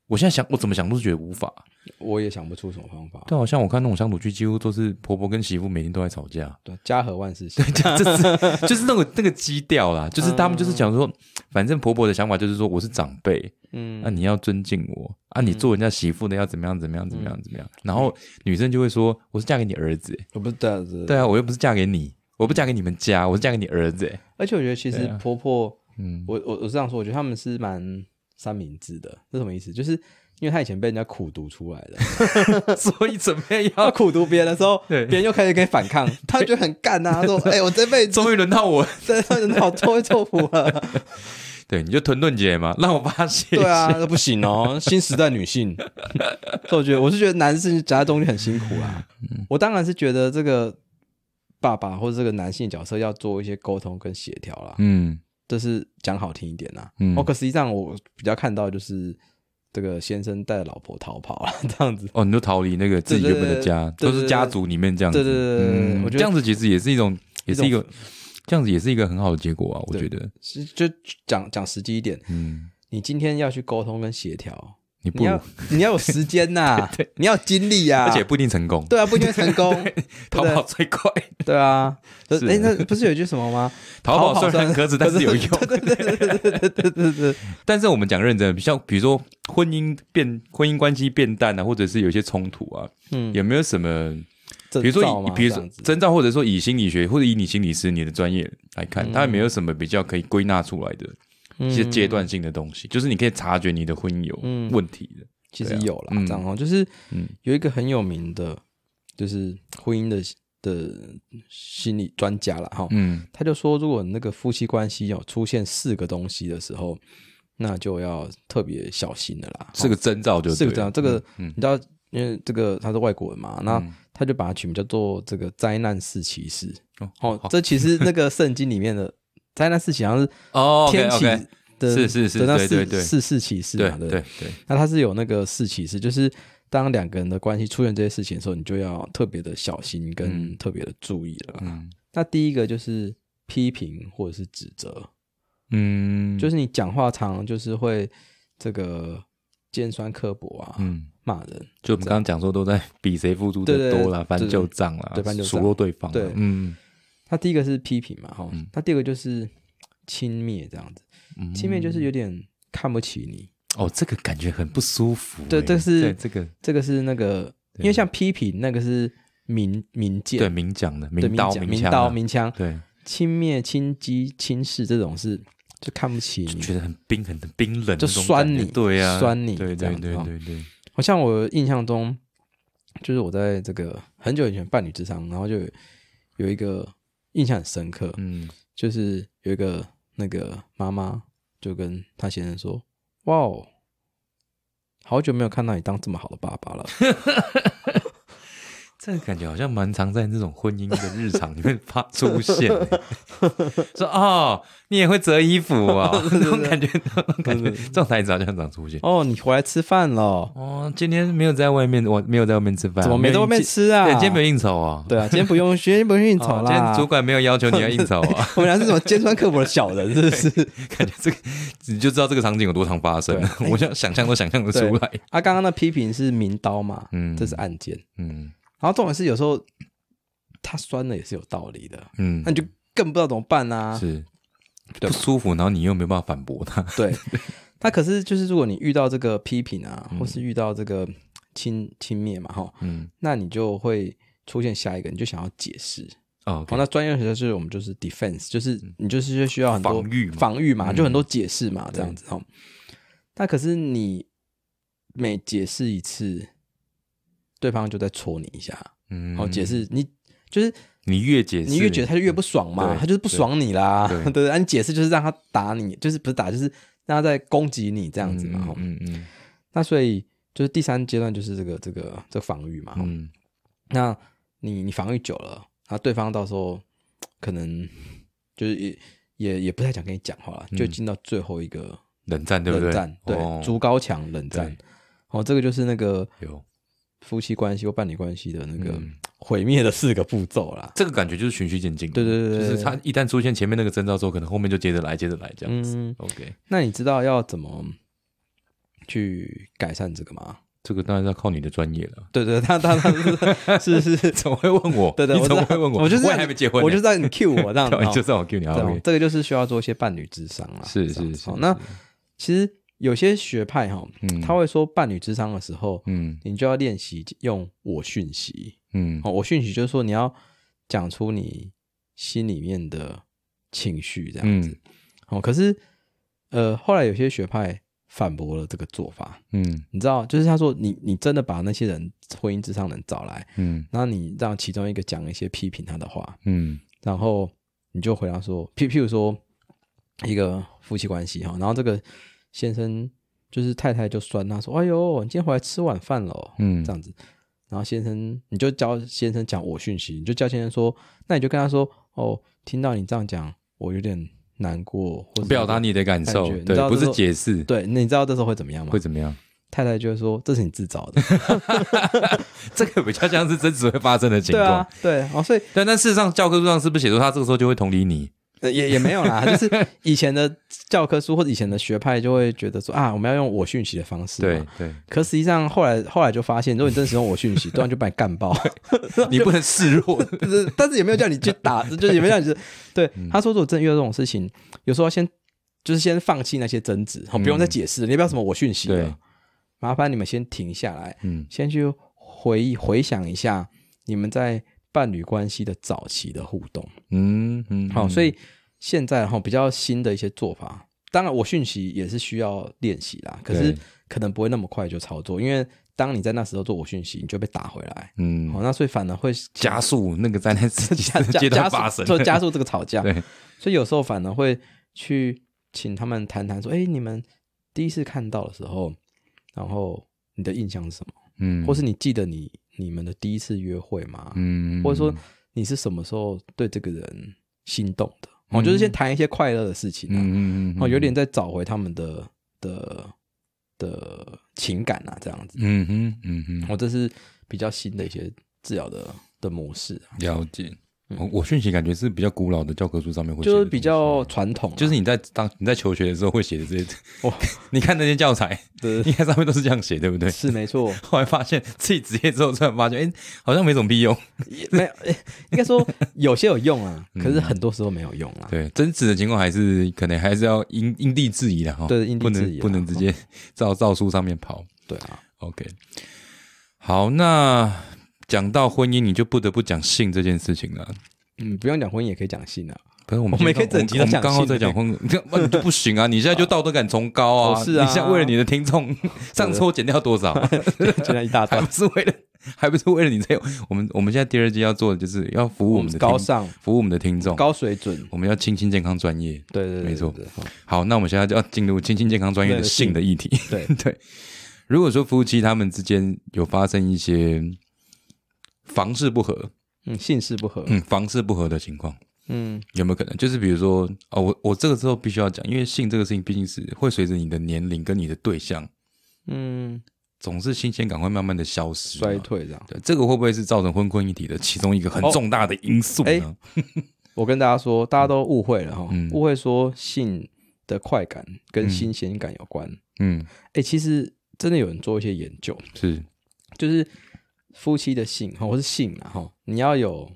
Speaker 1: 我现在想，我怎么想都是觉得无法。
Speaker 2: 我也想不出什么方法，
Speaker 1: 对，好像我看那种乡土剧，几乎都是婆婆跟媳妇每天都在吵架。
Speaker 2: 对，家和万事兴，
Speaker 1: 就是就是那个那个基调啦，就是他们就是讲说，反正婆婆的想法就是说我是长辈，
Speaker 2: 嗯。
Speaker 1: 那、你要尊敬我啊，你做人家媳妇的要怎么样怎么样怎么样怎么样，然后女生就会说我是嫁给你儿子，
Speaker 2: 我不是这样子，
Speaker 1: 对啊，我又不是嫁给你，我不嫁给你们家，我是嫁给你儿子，
Speaker 2: 而且我觉得其实婆婆，
Speaker 1: 嗯，
Speaker 2: 我我我是这样说，我觉得他们是蛮三明治的，是什么意思？就是因为他以前被人家苦读出来的，
Speaker 1: 所以准备要，
Speaker 2: 苦读别人的时候，
Speaker 1: 对。
Speaker 2: 别人又开始跟你反抗，他就觉得很干啊，他说：“哎、我这辈子
Speaker 1: 终于轮到我，
Speaker 2: 真的很好作威作福了。
Speaker 1: 对，你就屯顿姐嘛，让我发泄，
Speaker 2: 对啊，，那不行哦，新时代女性。所以我觉得，我是觉得男性夹在中间很辛苦啦。我当然是觉得这个爸爸或者这个男性角色要做一些沟通跟协调啦，
Speaker 1: 嗯
Speaker 2: 这是讲好听一点啦。
Speaker 1: 嗯。
Speaker 2: 哦，可实际上我比较看到就是这个先生带着老婆逃跑了，这样子。
Speaker 1: 哦，你就逃离那个自己原本的家，
Speaker 2: 对对对
Speaker 1: 都是家族里面这样子，
Speaker 2: 对对对对对
Speaker 1: 嗯
Speaker 2: 我觉得
Speaker 1: 这样子其实也是一种，也是一
Speaker 2: 一
Speaker 1: 个，这样子也是一个很好的结果啊，我
Speaker 2: 对
Speaker 1: 觉得，
Speaker 2: 是就讲讲实际一点，
Speaker 1: 嗯，
Speaker 2: 你今天要去沟通跟协调，
Speaker 1: 你不。如
Speaker 2: 你要你要有时间呐，你要有精力呀，
Speaker 1: 而且不一定成功，
Speaker 2: 对啊，不一定会成功，
Speaker 1: 逃跑最快，
Speaker 2: 对啊。
Speaker 1: 是。
Speaker 2: 哎，那不是有一句什么吗？
Speaker 1: 逃跑虽
Speaker 2: 算
Speaker 1: 然可耻，但是有用。
Speaker 2: 对对对对对对对对，
Speaker 1: 但是我们讲认真的，像比如说婚姻变婚姻关系变淡啊，或者是有一些冲突啊，
Speaker 2: 嗯，
Speaker 1: 有没有什么？
Speaker 2: 比
Speaker 1: 比如说以，比如说征兆，或者说以心理学或者以你心理师你的专业来看，
Speaker 2: 嗯。
Speaker 1: 它有没有什么比较可以归纳出来的一些阶段性的东西？就是你可以察觉你的婚姻有
Speaker 2: 嗯。
Speaker 1: 问题的。
Speaker 2: 其实有啦，
Speaker 1: 嗯。
Speaker 2: 这样哦，就是
Speaker 1: 嗯。
Speaker 2: 有一个很有名的，就是婚姻的的心理专家了哈，
Speaker 1: 嗯。
Speaker 2: 他就说，如果那个夫妻关系有出现四个东西的时候，那就要特别小心的啦。
Speaker 1: 是个征兆就
Speaker 2: 是个这样，这个
Speaker 1: 嗯
Speaker 2: 你知道，因为这个他是外国人嘛，那
Speaker 1: 嗯
Speaker 2: 他就把它取名叫做这个灾难四骑士。
Speaker 1: 哦
Speaker 2: 哦，这其实那个圣经里面的灾难四起好像是
Speaker 1: 哦
Speaker 2: 天启的，
Speaker 1: 是是是
Speaker 2: 那四
Speaker 1: 对对对。
Speaker 2: 四四起事嘛，对
Speaker 1: 对对？对，
Speaker 2: 那它是有那个四起事，就是当两个人的关系出现这些事情的时候，你就要特别的小心跟
Speaker 1: 嗯。
Speaker 2: 特别的注意了。
Speaker 1: 嗯。
Speaker 2: 那第一个就是批评或者是指责，
Speaker 1: 嗯，
Speaker 2: 就是你讲话常常就是会这个尖酸刻薄啊，
Speaker 1: 嗯，
Speaker 2: 骂人。
Speaker 1: 就我们刚刚讲说都在比谁付出的多啦，翻
Speaker 2: 对
Speaker 1: 旧账啦，
Speaker 2: 对翻旧账。
Speaker 1: 数落对方啦，
Speaker 2: 对。
Speaker 1: 嗯，
Speaker 2: 他第一个是批评嘛，哈、
Speaker 1: 嗯
Speaker 2: 那第二个就是轻蔑这样子，
Speaker 1: 嗯。
Speaker 2: 轻蔑就是有点看不起你，
Speaker 1: 哦，这个感觉很不舒服欸。
Speaker 2: 对这是
Speaker 1: 这个
Speaker 2: 这个是那个，因为像批评那个是民民
Speaker 1: 对，明讲的
Speaker 2: 对
Speaker 1: 明刀
Speaker 2: 讲明刀
Speaker 1: 枪啊，
Speaker 2: 明枪，
Speaker 1: 对，
Speaker 2: 轻蔑、轻击、轻视这种是就看不起你，
Speaker 1: 就觉得很冰很冰冷，
Speaker 2: 就酸你
Speaker 1: 对呀，
Speaker 2: 酸你
Speaker 1: 对对对对对，
Speaker 2: 好像我印象中，就是我在这个很久以前伴侣之上，然后就有有一个印象很深刻，
Speaker 1: 嗯，
Speaker 2: 就是有一个那个妈妈就跟她先生说：“哇哦，好久没有看到你当这么好的爸爸了。
Speaker 1: 这个感觉好像蛮常在那种婚姻的日常里面发出现欸。说哦，你也会折衣服 啊，那种感觉，那种感觉，这种台词好像很常出现”。
Speaker 2: 哦，你回来吃饭了？
Speaker 1: 哦，今天没有在外面，我没有在外面吃饭，
Speaker 2: 怎么没在外面吃啊？
Speaker 1: 对，今天没有应酬啊。
Speaker 2: 对啊，今天不用，今天不用应酬
Speaker 1: 哦今天
Speaker 2: 啦。
Speaker 1: 主管没有要求你要应酬啊，
Speaker 2: 我们俩是什么尖酸刻薄的小人，是不是？
Speaker 1: 感觉这个你就知道这个场景有多常发生。我想想象都想象得出来。
Speaker 2: 啊，刚刚的批评是明刀嘛，
Speaker 1: 嗯
Speaker 2: 这是案件。
Speaker 1: 嗯
Speaker 2: 然后重点是有时候他酸了也是有道理的，
Speaker 1: 嗯
Speaker 2: 那，你就更不知道怎么办啊。
Speaker 1: 是不舒服，然后你又没有办法反驳他。
Speaker 2: 对，那可是就是如果你遇到这个批评啊，或是遇到这个轻轻蔑嘛，哈，
Speaker 1: 嗯，
Speaker 2: 那你就会出现下一个，你就想要解释。
Speaker 1: 哦
Speaker 2: 好，那专业学就是我们就是 defense，就是你就是需要很多
Speaker 1: 防御嘛
Speaker 2: 防御嘛，
Speaker 1: 嗯
Speaker 2: 就很多解释嘛，这样子哈。那可是你每解释一次，对方就在戳你一下，
Speaker 1: 嗯
Speaker 2: 好解释你就是
Speaker 1: 你越解释，
Speaker 2: 你越觉得他就越不爽嘛，
Speaker 1: 对
Speaker 2: 他就是不爽你啦，
Speaker 1: 对
Speaker 2: 对不对？啊你解释就是让他打你，就是不是打，就是让他在攻击你这样子嘛。哈
Speaker 1: 嗯嗯
Speaker 2: 那所以就是第三阶段就是这个这个这个防御嘛。
Speaker 1: 嗯
Speaker 2: 那你你防御久了，然后对方到时候可能就是也也也不太想跟你讲话了，就进到最后一个
Speaker 1: 冷战对不对？
Speaker 2: 冷战，对
Speaker 1: 哦
Speaker 2: 筑高墙冷战。哦，这个就是那个
Speaker 1: 有
Speaker 2: 夫妻关系或伴侣关系的那个
Speaker 1: 嗯
Speaker 2: 毁灭的四个步骤啦。
Speaker 1: 这个感觉就是循序渐进，
Speaker 2: 对对对对
Speaker 1: 就是他一旦出现前面那个征兆之后，可能后面就接着来，接着来这样子。
Speaker 2: 嗯
Speaker 1: ，OK，
Speaker 2: 那你知道要怎么去改善这个吗？
Speaker 1: 这个当然要靠你的专业了。
Speaker 2: 对对，他他他是是是，
Speaker 1: 怎么会问我？
Speaker 2: 对对，
Speaker 1: 怎么会问我？我
Speaker 2: 就是让你
Speaker 1: 还没结婚呢，
Speaker 2: 我就让你 cue 我这样子
Speaker 1: 就让我 Q 你啊
Speaker 2: 这个就是需要做一些伴侣智商啊。
Speaker 1: 是是是，
Speaker 2: 那其实有些学派哈，
Speaker 1: 嗯。
Speaker 2: 他会说伴侣智商的时候，
Speaker 1: 嗯。
Speaker 2: 你就要练习用我讯息。
Speaker 1: 嗯。
Speaker 2: 哦，我讯息就是说你要讲出你心里面的情绪这样子。
Speaker 1: 嗯。
Speaker 2: 哦，可是呃，后来有些学派反驳了这个做法。
Speaker 1: 嗯。
Speaker 2: 你知道，就是他说你你真的把那些人婚姻智商人找来，
Speaker 1: 嗯。
Speaker 2: 然后你让其中一个讲一些批评他的话，
Speaker 1: 嗯。
Speaker 2: 然后你就回答说，譬譬如说一个夫妻关系哈，然后这个先生就是太太就酸他说，哎呦，你今天回来吃晚饭了，
Speaker 1: 嗯
Speaker 2: 这样子，然后先生你就教先生讲我讯息，你就教先生说，那你就跟他说，哦，听到你这样讲，我有点难过，或者
Speaker 1: 表达你的感受，对，不是解释，
Speaker 2: 对，那你知道这时候会怎么样吗
Speaker 1: 会？怎么样？
Speaker 2: 太太就会说，这是你自找的，
Speaker 1: 这个比较像是真实会发生的情况
Speaker 2: 对啊。，对，哦，所以
Speaker 1: 但但事实上，教科书上是不是写说他这个时候就会同理你？
Speaker 2: 呃也也没有啦，就是以前的教科书或者以前的学派就会觉得说啊，我们要用我讯息的方式，
Speaker 1: 对。对，
Speaker 2: 可实际上后来后来就发现，如果你真使用我讯息，对方就把你干爆。
Speaker 1: 你不能示弱。
Speaker 2: 就是但是也没有叫你去打，就是也没有叫你去对。
Speaker 1: 嗯
Speaker 2: 他说，如果真的遇到这种事情，有时候先就是先放弃那些争执，好，不用再解释了，你不要什么我讯息
Speaker 1: 对
Speaker 2: 了，麻烦你们先停下来，
Speaker 1: 嗯
Speaker 2: 先去回忆回想一下你们在伴侣关系的早期的互动。
Speaker 1: 嗯嗯，
Speaker 2: 好、所以现在哈比较新的一些做法，当然我讯息也是需要练习啦，可是可能不会那么快就操作，因为当你在那时候做我讯息，你就被打回来。
Speaker 1: 嗯
Speaker 2: 好、那所以反而会
Speaker 1: 加速那个在那
Speaker 2: 加加
Speaker 1: 阶段
Speaker 2: 加速，就加速这个吵架。
Speaker 1: 对，
Speaker 2: 所以有时候反而会去请他们谈谈说，哎，你们第一次看到的时候，然后你的印象是什么？
Speaker 1: 嗯，
Speaker 2: 或是你记得你你们的第一次约会吗？
Speaker 1: 嗯，
Speaker 2: 或者说你是什么时候对这个人心动的？哦，就是先谈一些快乐的事情啊，
Speaker 1: 嗯嗯嗯，
Speaker 2: 哦，有点在找回他们的的的情感啊，这样子。
Speaker 1: 嗯哼嗯哼，
Speaker 2: 哦，这是比较新的一些治疗的的模式啊，
Speaker 1: 了解。我我讯息感觉是比较古老的教科书上面会写
Speaker 2: 就是，比较传统啊，
Speaker 1: 就是你在当你在求学的时候会写的这些，
Speaker 2: 哦
Speaker 1: 你看那些教材，
Speaker 2: 对
Speaker 1: 应该上面都是这样写，对不对？
Speaker 2: 是没错，
Speaker 1: 后来发现自己职业之后，突然发现，哎，好像没什么必用。
Speaker 2: 也没有，诶应该说有些有用啊，可是很多时候没有用啊。
Speaker 1: 嗯对，真实的情况还是可能还是要因因地制宜的哈。
Speaker 2: 对因地制宜啦
Speaker 1: 不能直接照照书上面跑。
Speaker 2: 对啊
Speaker 1: ，OK，好，那讲到婚姻，你就不得不讲性这件事情了。
Speaker 2: 嗯，不用讲婚姻也可以讲性啊。
Speaker 1: 可是我们
Speaker 2: 我们可以整集都讲
Speaker 1: 刚好在讲婚，那 你就不行啊！你现在就道德感崇高啊！
Speaker 2: 哦是啊
Speaker 1: 你现在为了你的听众，上次我减掉多少？
Speaker 2: 减掉一大
Speaker 1: 还
Speaker 2: 段
Speaker 1: 不是为了，还不是为了你这？我们我们现在第二季要做的就是要服务我们的听
Speaker 2: 高尚、
Speaker 1: 服务我们的听众，
Speaker 2: 高水准，
Speaker 1: 我们要清新健康专业。
Speaker 2: 对对对，
Speaker 1: 没错好，那我们现在就要进入清新健康专业的性的议题。
Speaker 2: 对
Speaker 1: 对，如果说夫妻他们之间有发生一些房事不合，
Speaker 2: 嗯，性事不合，
Speaker 1: 嗯，房事不合的情况，
Speaker 2: 嗯。
Speaker 1: 有没有可能？就是比如说，哦，我我这个时候必须要讲，因为性这个事情毕竟是会随着你的年龄跟你的对象，
Speaker 2: 嗯，
Speaker 1: 总是新鲜感会慢慢的消失
Speaker 2: 衰。退这样。
Speaker 1: 对，这个会不会是造成婚婚一体的其中一个很
Speaker 2: 哦。
Speaker 1: 重大的因素
Speaker 2: 哎
Speaker 1: 呢？
Speaker 2: 我跟大家说，大家都误会了哈，
Speaker 1: 嗯。
Speaker 2: 误会说性的快感跟新鲜感有关。
Speaker 1: 嗯，
Speaker 2: 哎，其实真的有人做一些研究，
Speaker 1: 是，
Speaker 2: 就是夫妻的性哈，或是性啊哈，你要有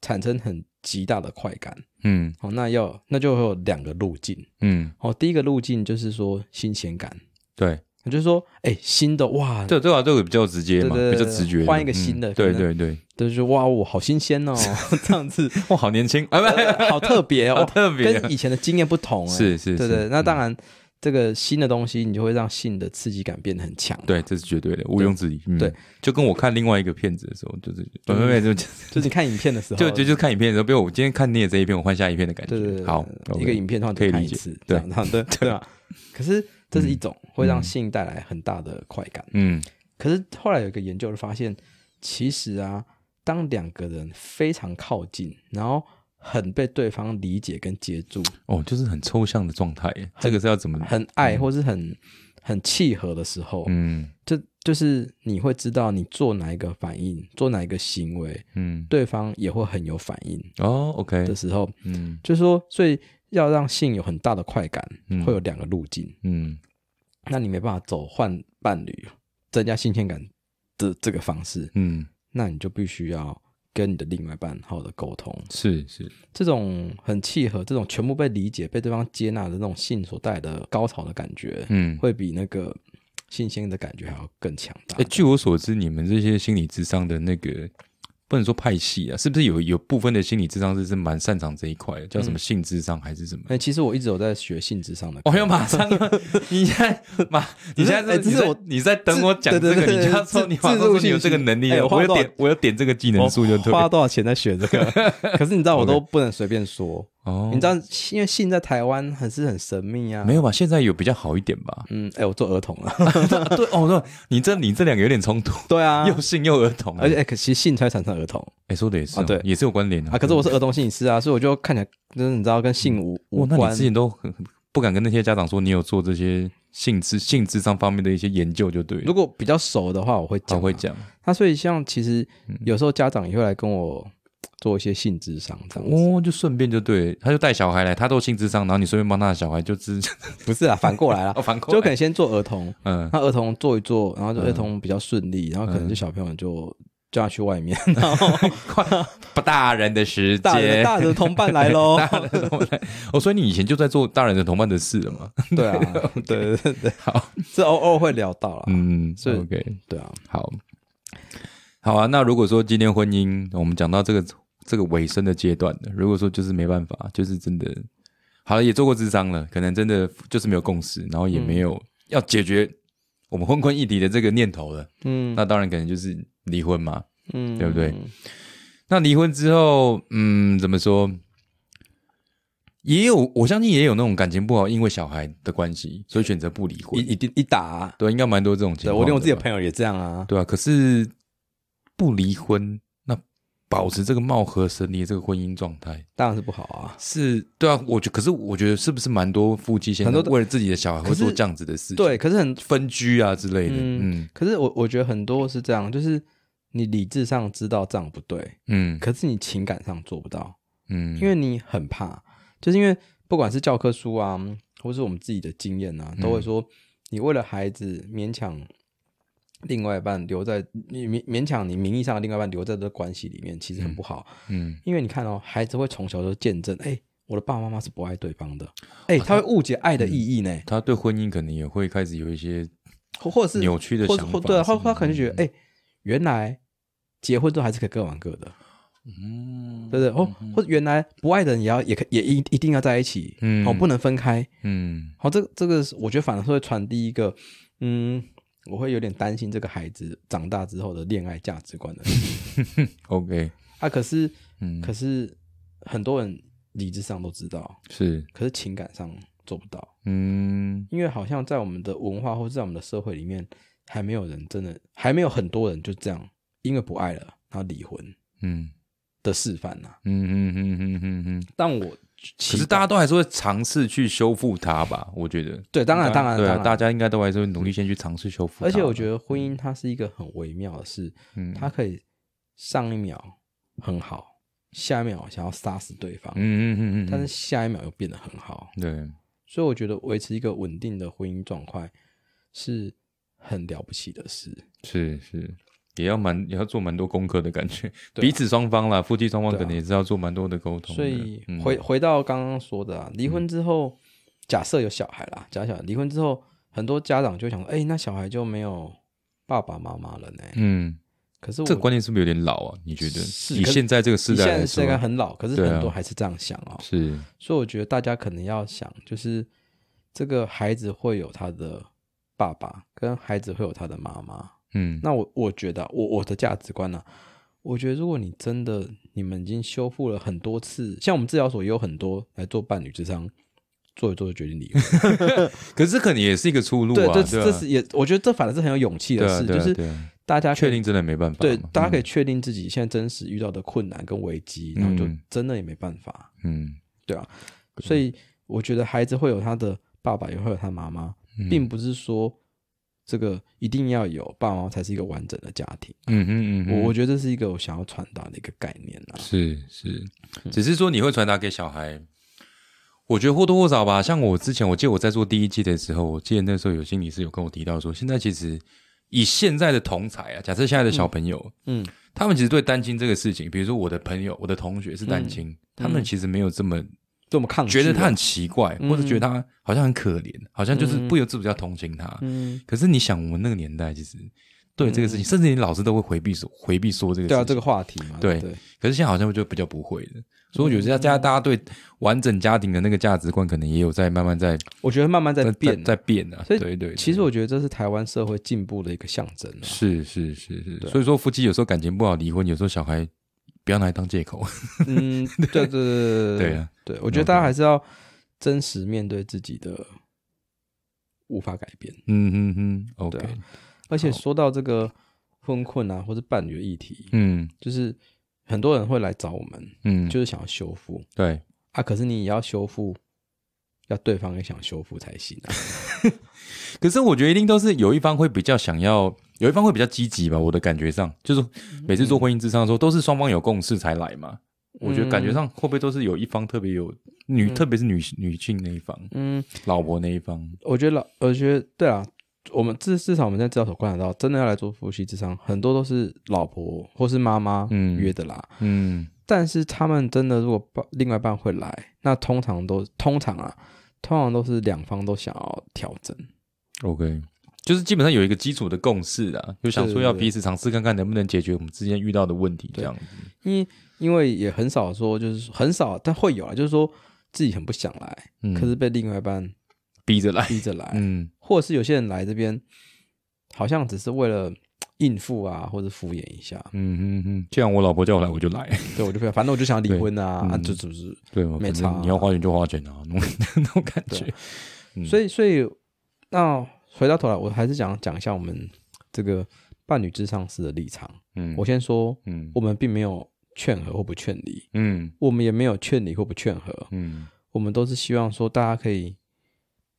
Speaker 2: 产生很极大的快感，
Speaker 1: 嗯。
Speaker 2: 好，那要那就会有两个路径。
Speaker 1: 嗯，
Speaker 2: 哦，第一个路径就是说新鲜感，
Speaker 1: 对，
Speaker 2: 也就是说，哎，新的哇，
Speaker 1: 这对啊，这个比较直接嘛，比较直觉的，
Speaker 2: 换一个
Speaker 1: 嗯。
Speaker 2: 新的
Speaker 1: 对对对，
Speaker 2: 就是哇，哦好新鲜哦，这样子，
Speaker 1: 哇，好年轻。啊，不，
Speaker 2: 好特别哦，
Speaker 1: 特别。
Speaker 2: 跟以前的经验不同，
Speaker 1: 是是
Speaker 2: 对对。那当然，这个新的东西，你就会让性的刺激感变得很强，
Speaker 1: 对，这是绝对的，毋庸置疑。嗯
Speaker 2: 对，
Speaker 1: 就跟我看另外一个片子的时候，就是没没没就
Speaker 2: 就是你看影片的时候，
Speaker 1: 就就就看影片的时候，比如我今天看腻了这一片，我换下一片的感觉。
Speaker 2: 对对对，
Speaker 1: 好，
Speaker 2: 一个影片的话
Speaker 1: 可以理解
Speaker 2: 就看一次，
Speaker 1: 对
Speaker 2: 这样对 对吧？可是这是一种会让性带来很大的快感，
Speaker 1: 嗯
Speaker 2: 可是后来有一个研究就发现，其实啊，当两个人非常靠近，然后很被对方理解跟接住，
Speaker 1: 哦，就是很抽象的状态耶，这个是要怎么？
Speaker 2: 很爱或是很很契合的时候，
Speaker 1: 嗯。
Speaker 2: 这就是你会知道你做哪一个反应，做哪一个行为，
Speaker 1: 嗯，
Speaker 2: 对方也会很有反应
Speaker 1: 哦，OK，
Speaker 2: 的时候，
Speaker 1: 嗯。
Speaker 2: 就是说，所以要让性有很大的快感，
Speaker 1: 嗯。
Speaker 2: 会有两个路径。
Speaker 1: 嗯。
Speaker 2: 那你没办法走换伴侣、增加新鲜感的这个方式，
Speaker 1: 嗯，
Speaker 2: 那你就必须要跟你的另外一半好好的沟通。
Speaker 1: 是是，
Speaker 2: 这种很契合，这种全部被理解、被对方接纳的那种性所带来的高潮的感觉，
Speaker 1: 嗯。
Speaker 2: 会比那个 新鲜的感觉还要更强大
Speaker 1: 哎、。据我所知，你们这些心理智商的那个不能说派系啊，是不是有有部分的心理智商是是蛮擅长这一块的，叫什么性智商还是什么？
Speaker 2: 哎、其实我一直有在学性智商的课。
Speaker 1: 我要马上，你现在马，你现在是你在
Speaker 2: 哎这是我
Speaker 1: 你在等我讲这个，你就要说
Speaker 2: 自
Speaker 1: 你马上说你有这个能力
Speaker 2: 我
Speaker 1: 有点我有点这个技能数就对
Speaker 2: 花多少钱在学这个？可是你知道，我都不能随便说。
Speaker 1: 哦
Speaker 2: 你知道，因为性在台湾很是很神秘啊。
Speaker 1: 没有吧？现在有比较好一点吧？
Speaker 2: 嗯，哎、我做儿童啊。
Speaker 1: 对哦，对，你这你这两个有点冲突，
Speaker 2: 对啊，
Speaker 1: 又性又儿童，
Speaker 2: 而且哎、可其实性才产生儿童
Speaker 1: 哎说的也是哦
Speaker 2: 啊对
Speaker 1: 也是有关联的
Speaker 2: 啊。可是我是儿童心理师啊，所以我就看起来就是你知道跟性无无
Speaker 1: 哇，那你
Speaker 2: 关
Speaker 1: 之。前都很很不敢跟那些家长说你有做这些性智性智商方面的一些研究，就对了。
Speaker 2: 如果比较熟的话，我会讲、
Speaker 1: 他会。讲
Speaker 2: 那所以像其实有时候家长也会来跟我做一些性智商这样子。
Speaker 1: 哦，就顺便就对，他就带小孩来，他做性智商，然后你顺便帮他的小孩就知
Speaker 2: 不是啊，反过来了
Speaker 1: 哦，，反过来
Speaker 2: 就可能先做儿童，
Speaker 1: 嗯
Speaker 2: 那儿童做一做，然后就儿童比较顺利，然后可能就小朋友就叫他去外面，然后
Speaker 1: 快不大人的时
Speaker 2: 大人
Speaker 1: 间，
Speaker 2: 大人的同伴来喽。
Speaker 1: 大人的同伴。哦，所以你以前就在做大人的同伴的事了嘛？
Speaker 2: 对啊，对对对对，
Speaker 1: 好，
Speaker 2: 这偶偶尔会聊到了。
Speaker 1: 嗯，
Speaker 2: 是
Speaker 1: OK，
Speaker 2: 对啊，
Speaker 1: 好，好啊。那如果说今天婚姻，我们讲到这个这个尾声的阶段了，如果说就是没办法，就是真的好了，也做过智商了，可能真的就是没有共识，然后也没有要解决我们婚婚议题的这个念头了，
Speaker 2: 嗯
Speaker 1: 那当然可能就是离婚嘛。
Speaker 2: 嗯，
Speaker 1: 对不对那离婚之后，嗯，怎么说？也有，我相信也有那种感情不好，因为小孩的关系，所以选择不离婚。
Speaker 2: 一定一打啊，
Speaker 1: 对，应该蛮多这种情
Speaker 2: 对
Speaker 1: 况。
Speaker 2: 我连我自己的，朋友也这样啊。
Speaker 1: 对啊。可是不离婚，那保持这个貌合神离的这个婚姻状态，
Speaker 2: 当然是不好啊。
Speaker 1: 是对啊。我觉，可是我觉得是不是蛮多夫妻现在
Speaker 2: 很多
Speaker 1: 为了自己的小孩会做这样子的事情？
Speaker 2: 对，，可是很
Speaker 1: 分居啊之类的。
Speaker 2: 嗯
Speaker 1: 嗯
Speaker 2: 可是我我觉得很多是这样，就是你理智上知道这样不对，
Speaker 1: 嗯
Speaker 2: 可是你情感上做不到，
Speaker 1: 嗯，
Speaker 2: 因为你很怕，就是因为不管是教科书啊，或是我们自己的经验啊，都会说，你为了孩子勉强另外一半留在你勉勉强你名义上的另外一半留在这个关系里面，其实很不好，
Speaker 1: 嗯
Speaker 2: 因为你看哦，孩子会从小就见证，哎、我的爸爸妈妈是不爱对方的，哎、他会误解爱的意义呢，
Speaker 1: 他对婚姻可能也会开始有一些
Speaker 2: 或或者是
Speaker 1: 扭曲的想法
Speaker 2: 或或对啊，他他可能觉得，哎、原来结婚之后还是可以各玩各的，
Speaker 1: 嗯。
Speaker 2: 对不对？哦，或者原来不爱的人也要也可也一一定要在一起，
Speaker 1: 嗯。
Speaker 2: 哦，不能分开。
Speaker 1: 嗯。
Speaker 2: 好，这这个我觉得反而是会传递一个，嗯，我会有点担心这个孩子长大之后的恋爱价值观的。
Speaker 1: OK，
Speaker 2: 啊，可是，
Speaker 1: 嗯，
Speaker 2: 可是很多人理智上都知道，
Speaker 1: 是，
Speaker 2: 可是情感上做不到，
Speaker 1: 嗯
Speaker 2: 因为好像在我们的文化或者在我们的社会里面，还没有人真的，还没有很多人就这样因为不爱了然后离婚
Speaker 1: 嗯
Speaker 2: 的示范呐、
Speaker 1: 嗯嗯嗯嗯嗯嗯，
Speaker 2: 但我
Speaker 1: 可是大家都还是会尝试去修复它吧？我觉得，
Speaker 2: 对，当然当然
Speaker 1: 对啊，大家应该都还是会努力先去尝试修复。
Speaker 2: 而且我觉得婚姻它是一个很微妙的事，
Speaker 1: 嗯，
Speaker 2: 它可以上一秒很好，下一秒想要杀死对方，
Speaker 1: 嗯嗯嗯嗯，
Speaker 2: 但是下一秒又变得很好。
Speaker 1: 对，
Speaker 2: 所以我觉得维持一个稳定的婚姻状况是很了不起的事。
Speaker 1: 是是。也要蛮也要做蛮多功课的感觉，
Speaker 2: 对啊
Speaker 1: 彼此双方啦，夫妻双方
Speaker 2: 对啊
Speaker 1: 可能也是要做蛮多的沟通的。
Speaker 2: 所以
Speaker 1: 嗯
Speaker 2: 回回到刚刚说的啊，离婚之后，假设有小孩啦，假设离婚之后，很多家长就想说，哎、那小孩就没有爸爸妈妈了呢。
Speaker 1: 嗯，
Speaker 2: 可是我
Speaker 1: 这个观念是不是有点老啊？你觉得？以
Speaker 2: 是可是
Speaker 1: 现在这个时
Speaker 2: 你
Speaker 1: 代来说
Speaker 2: 现在现，在很老，可是
Speaker 1: 对啊
Speaker 2: 很多还是这样想哦。
Speaker 1: 是
Speaker 2: 所以我觉得大家可能要想，就是这个孩子会有他的爸爸，跟孩子会有他的妈妈。
Speaker 1: 嗯
Speaker 2: 那我我觉得啊我我的价值观呢、我觉得如果你真的你们已经修复了很多次，像我们治疗所也有很多来做伴侣智商，做一做就决定离婚。
Speaker 1: 可是这可能也是一个出路啊，
Speaker 2: 对，这
Speaker 1: 对啊
Speaker 2: 这是也，我觉得这反而是很有勇气的事，就是大家
Speaker 1: 确定真的没办法。
Speaker 2: 对，大家可以
Speaker 1: 以，
Speaker 2: 确定自己现在真实遇到的困难跟危机，然后就
Speaker 1: 嗯
Speaker 2: 真的也没办法，
Speaker 1: 嗯
Speaker 2: 对啊。所以我觉得孩子会有他的爸爸，也会有他妈妈，
Speaker 1: 嗯
Speaker 2: 并不是说这个一定要有爸爸妈妈才是一个完整的家庭。
Speaker 1: 嗯哼嗯哼，
Speaker 2: 我我觉得这是一个我想要传达的一个概念啊。
Speaker 1: 是是，
Speaker 2: 嗯
Speaker 1: 只是说你会传达给小孩，我觉得或多或少吧。像我之前，我记得我在做第一季的时候，我记得那时候有心理师有跟我提到说，现在其实以现在的同才啊，假设现在的小朋友，
Speaker 2: 嗯
Speaker 1: 他们其实对单亲这个事情，比如说我的朋友、我的同学是单亲，他们其实没有这么
Speaker 2: 这么抗
Speaker 1: 觉得他很奇怪，
Speaker 2: 嗯。
Speaker 1: 或者觉得他好像很可怜，好像就是不由自主要同情他。
Speaker 2: 嗯，
Speaker 1: 可是你想，我们那个年代其实对这个事情，甚至连老师都会回避说回避说这个事情。
Speaker 2: 对啊，这个话题嘛，
Speaker 1: 对
Speaker 2: 对，
Speaker 1: 可是现在好像就比较不会了，所以我觉得大家大家对完整家庭的那个价值观，可能也有在慢慢在
Speaker 2: 我觉得慢慢在
Speaker 1: 在
Speaker 2: 变。
Speaker 1: 在变啊。
Speaker 2: 所以
Speaker 1: 对对，对。
Speaker 2: 其实我觉得这是台湾社会进步的一个象征啊。
Speaker 1: 是是是是，
Speaker 2: 啊。
Speaker 1: 所以说夫妻有时候感情不好离婚，有时候小孩不要拿来当借口。
Speaker 2: 嗯，对对对对
Speaker 1: 对啊，
Speaker 2: 对，我觉得大家还是要真实面对自己的无法改变。
Speaker 1: 嗯嗯嗯，OK，
Speaker 2: 啊而且说到这个婚困啊，或是伴侣的议题，
Speaker 1: 嗯
Speaker 2: 就是很多人会来找我们，
Speaker 1: 嗯，
Speaker 2: 就是想要修复
Speaker 1: 对。
Speaker 2: 啊。可是你也要修复，要对方也想修复才行啊。
Speaker 1: 可是我觉得一定都是有一方会比较想要，有一方会比较积极吧。我的感觉上，就是每次做婚姻智商的时候，都是双方有共识才来嘛。我觉得感觉上会不会都是有一方特别有女，特别是女女性那一方，
Speaker 2: 嗯，
Speaker 1: 老婆那一方，
Speaker 2: 我觉得老，我觉得对啊，我们至至少我们在治疗所观察到，真的要来做夫妻智商，很多都是老婆或是妈妈
Speaker 1: 嗯
Speaker 2: 约的啦。
Speaker 1: 嗯
Speaker 2: 但是他们真的如果伴另外一半会来，那通常都通常啊，通常都是两方都想要调整。
Speaker 1: ，OK，就是基本上有一个基础的共识啊，就想说要彼此尝试看看能不能解决我们之间遇到的问题，这样。子。
Speaker 2: 因为因为也很少说，就是很少，但会有啊，就是说自己很不想来，
Speaker 1: 嗯。
Speaker 2: 可是被另外一半
Speaker 1: 逼着来，
Speaker 2: 逼着来，
Speaker 1: 嗯。
Speaker 2: 或者是有些人来这边，好像只是为了应付啊，或者敷衍一下。
Speaker 1: 嗯嗯嗯，既然我老婆叫我来，我就来。
Speaker 2: 对，我就不要，反正我就想离婚啊，啊，就只是，
Speaker 1: 对
Speaker 2: 没差啊。
Speaker 1: 你要花钱就花钱啊，那种 那种感觉。嗯
Speaker 2: 所以所以那回到头来，我还是想讲一下我们这个伴侣至上师的立场。
Speaker 1: 嗯，
Speaker 2: 我先说，
Speaker 1: 嗯。
Speaker 2: 我们并没有劝和或不劝离，
Speaker 1: 嗯。
Speaker 2: 我们也没有劝离或不劝和，
Speaker 1: 嗯。
Speaker 2: 我们都是希望说大家可以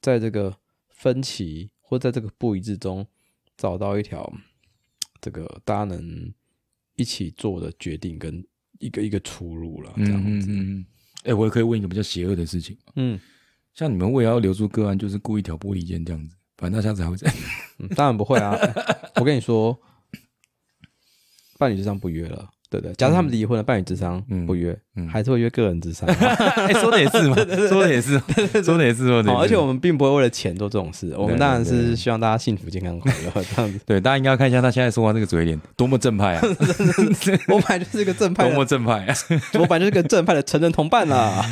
Speaker 2: 在这个分歧或在这个不一致中找到一条这个大家能一起做的决定跟一个一个出路了，这
Speaker 1: 嗯
Speaker 2: 样子。
Speaker 1: 嗯嗯。哎，我也可以问一个比较邪恶的事情。
Speaker 2: 嗯。
Speaker 1: 像你们为了要留住个案，就是故意挑拨离间这样子，反正他下次还会这样。
Speaker 2: 嗯，当然不会啊！我跟你说，伴侣智商不约了，对不对？假设他们离婚了，伴侣智商
Speaker 1: 嗯
Speaker 2: 不约，
Speaker 1: 嗯
Speaker 2: 还是会约个人智商。
Speaker 1: 哎，说的也是嘛，说的也是，说的也是，说的也，是。
Speaker 2: 而且我们并不会为了钱做这种事，我们当然是希望大家幸福、健康、快乐这样子。
Speaker 1: 对大家应该要看一下他现在说话这个嘴脸，多么正派啊，
Speaker 2: 我本来就是一个正派
Speaker 1: 多么，正派啊。
Speaker 2: 我本来就是个正派的成人同伴啦。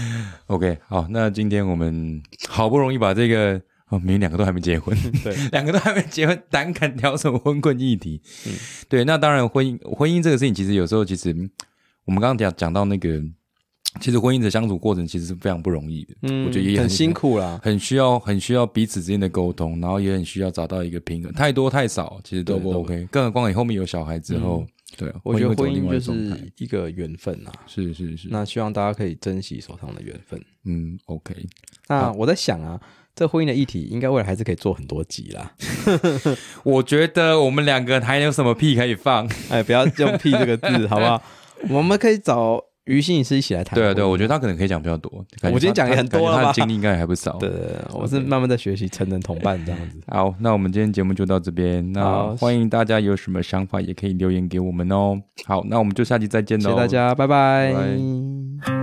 Speaker 1: OK，好，那今天我们好不容易把这个哦，明明两个都还没结婚，
Speaker 2: 对，
Speaker 1: 两个都还没结婚，胆敢聊什么婚困议题？
Speaker 2: 嗯
Speaker 1: 对，那当然婚姻婚姻这个事情，其实有时候其实嗯我们刚刚讲讲到那个，其实婚姻的相处过程其实是非常不容易的，
Speaker 2: 嗯，
Speaker 1: 我觉得也
Speaker 2: 很辛，苦啦。
Speaker 1: 很需要很需要彼此之间的沟通，然后也很需要找到一个平衡，太多太少其实都不 OK，更何况你后面有小孩之后，对啊，
Speaker 2: 我觉得婚姻就是一个缘分啊，
Speaker 1: 是是是，
Speaker 2: 那希望大家可以珍惜手上的缘分。
Speaker 1: 嗯 OK，
Speaker 2: 那我在想啊，这婚姻的议题应该未来还是可以做很多集啦。
Speaker 1: 我觉得我们两个还有什么屁可以放？
Speaker 2: 哎，不要用“屁”这个字，好不好？我们可以找于心理师一起来谈。
Speaker 1: 对啊，对啊，我觉得他可能可以讲比较多。
Speaker 2: 我今天讲也很多
Speaker 1: 他的经历应该还不少。
Speaker 2: 对，我是慢慢在学习成人同伴这样子。
Speaker 1: 好，那我们今天节目就到这边。那
Speaker 2: 好
Speaker 1: 欢迎大家有什么想法也可以留言给我们哦。好，那我们就下期再见喽。
Speaker 2: 谢谢大家，拜拜
Speaker 1: 拜拜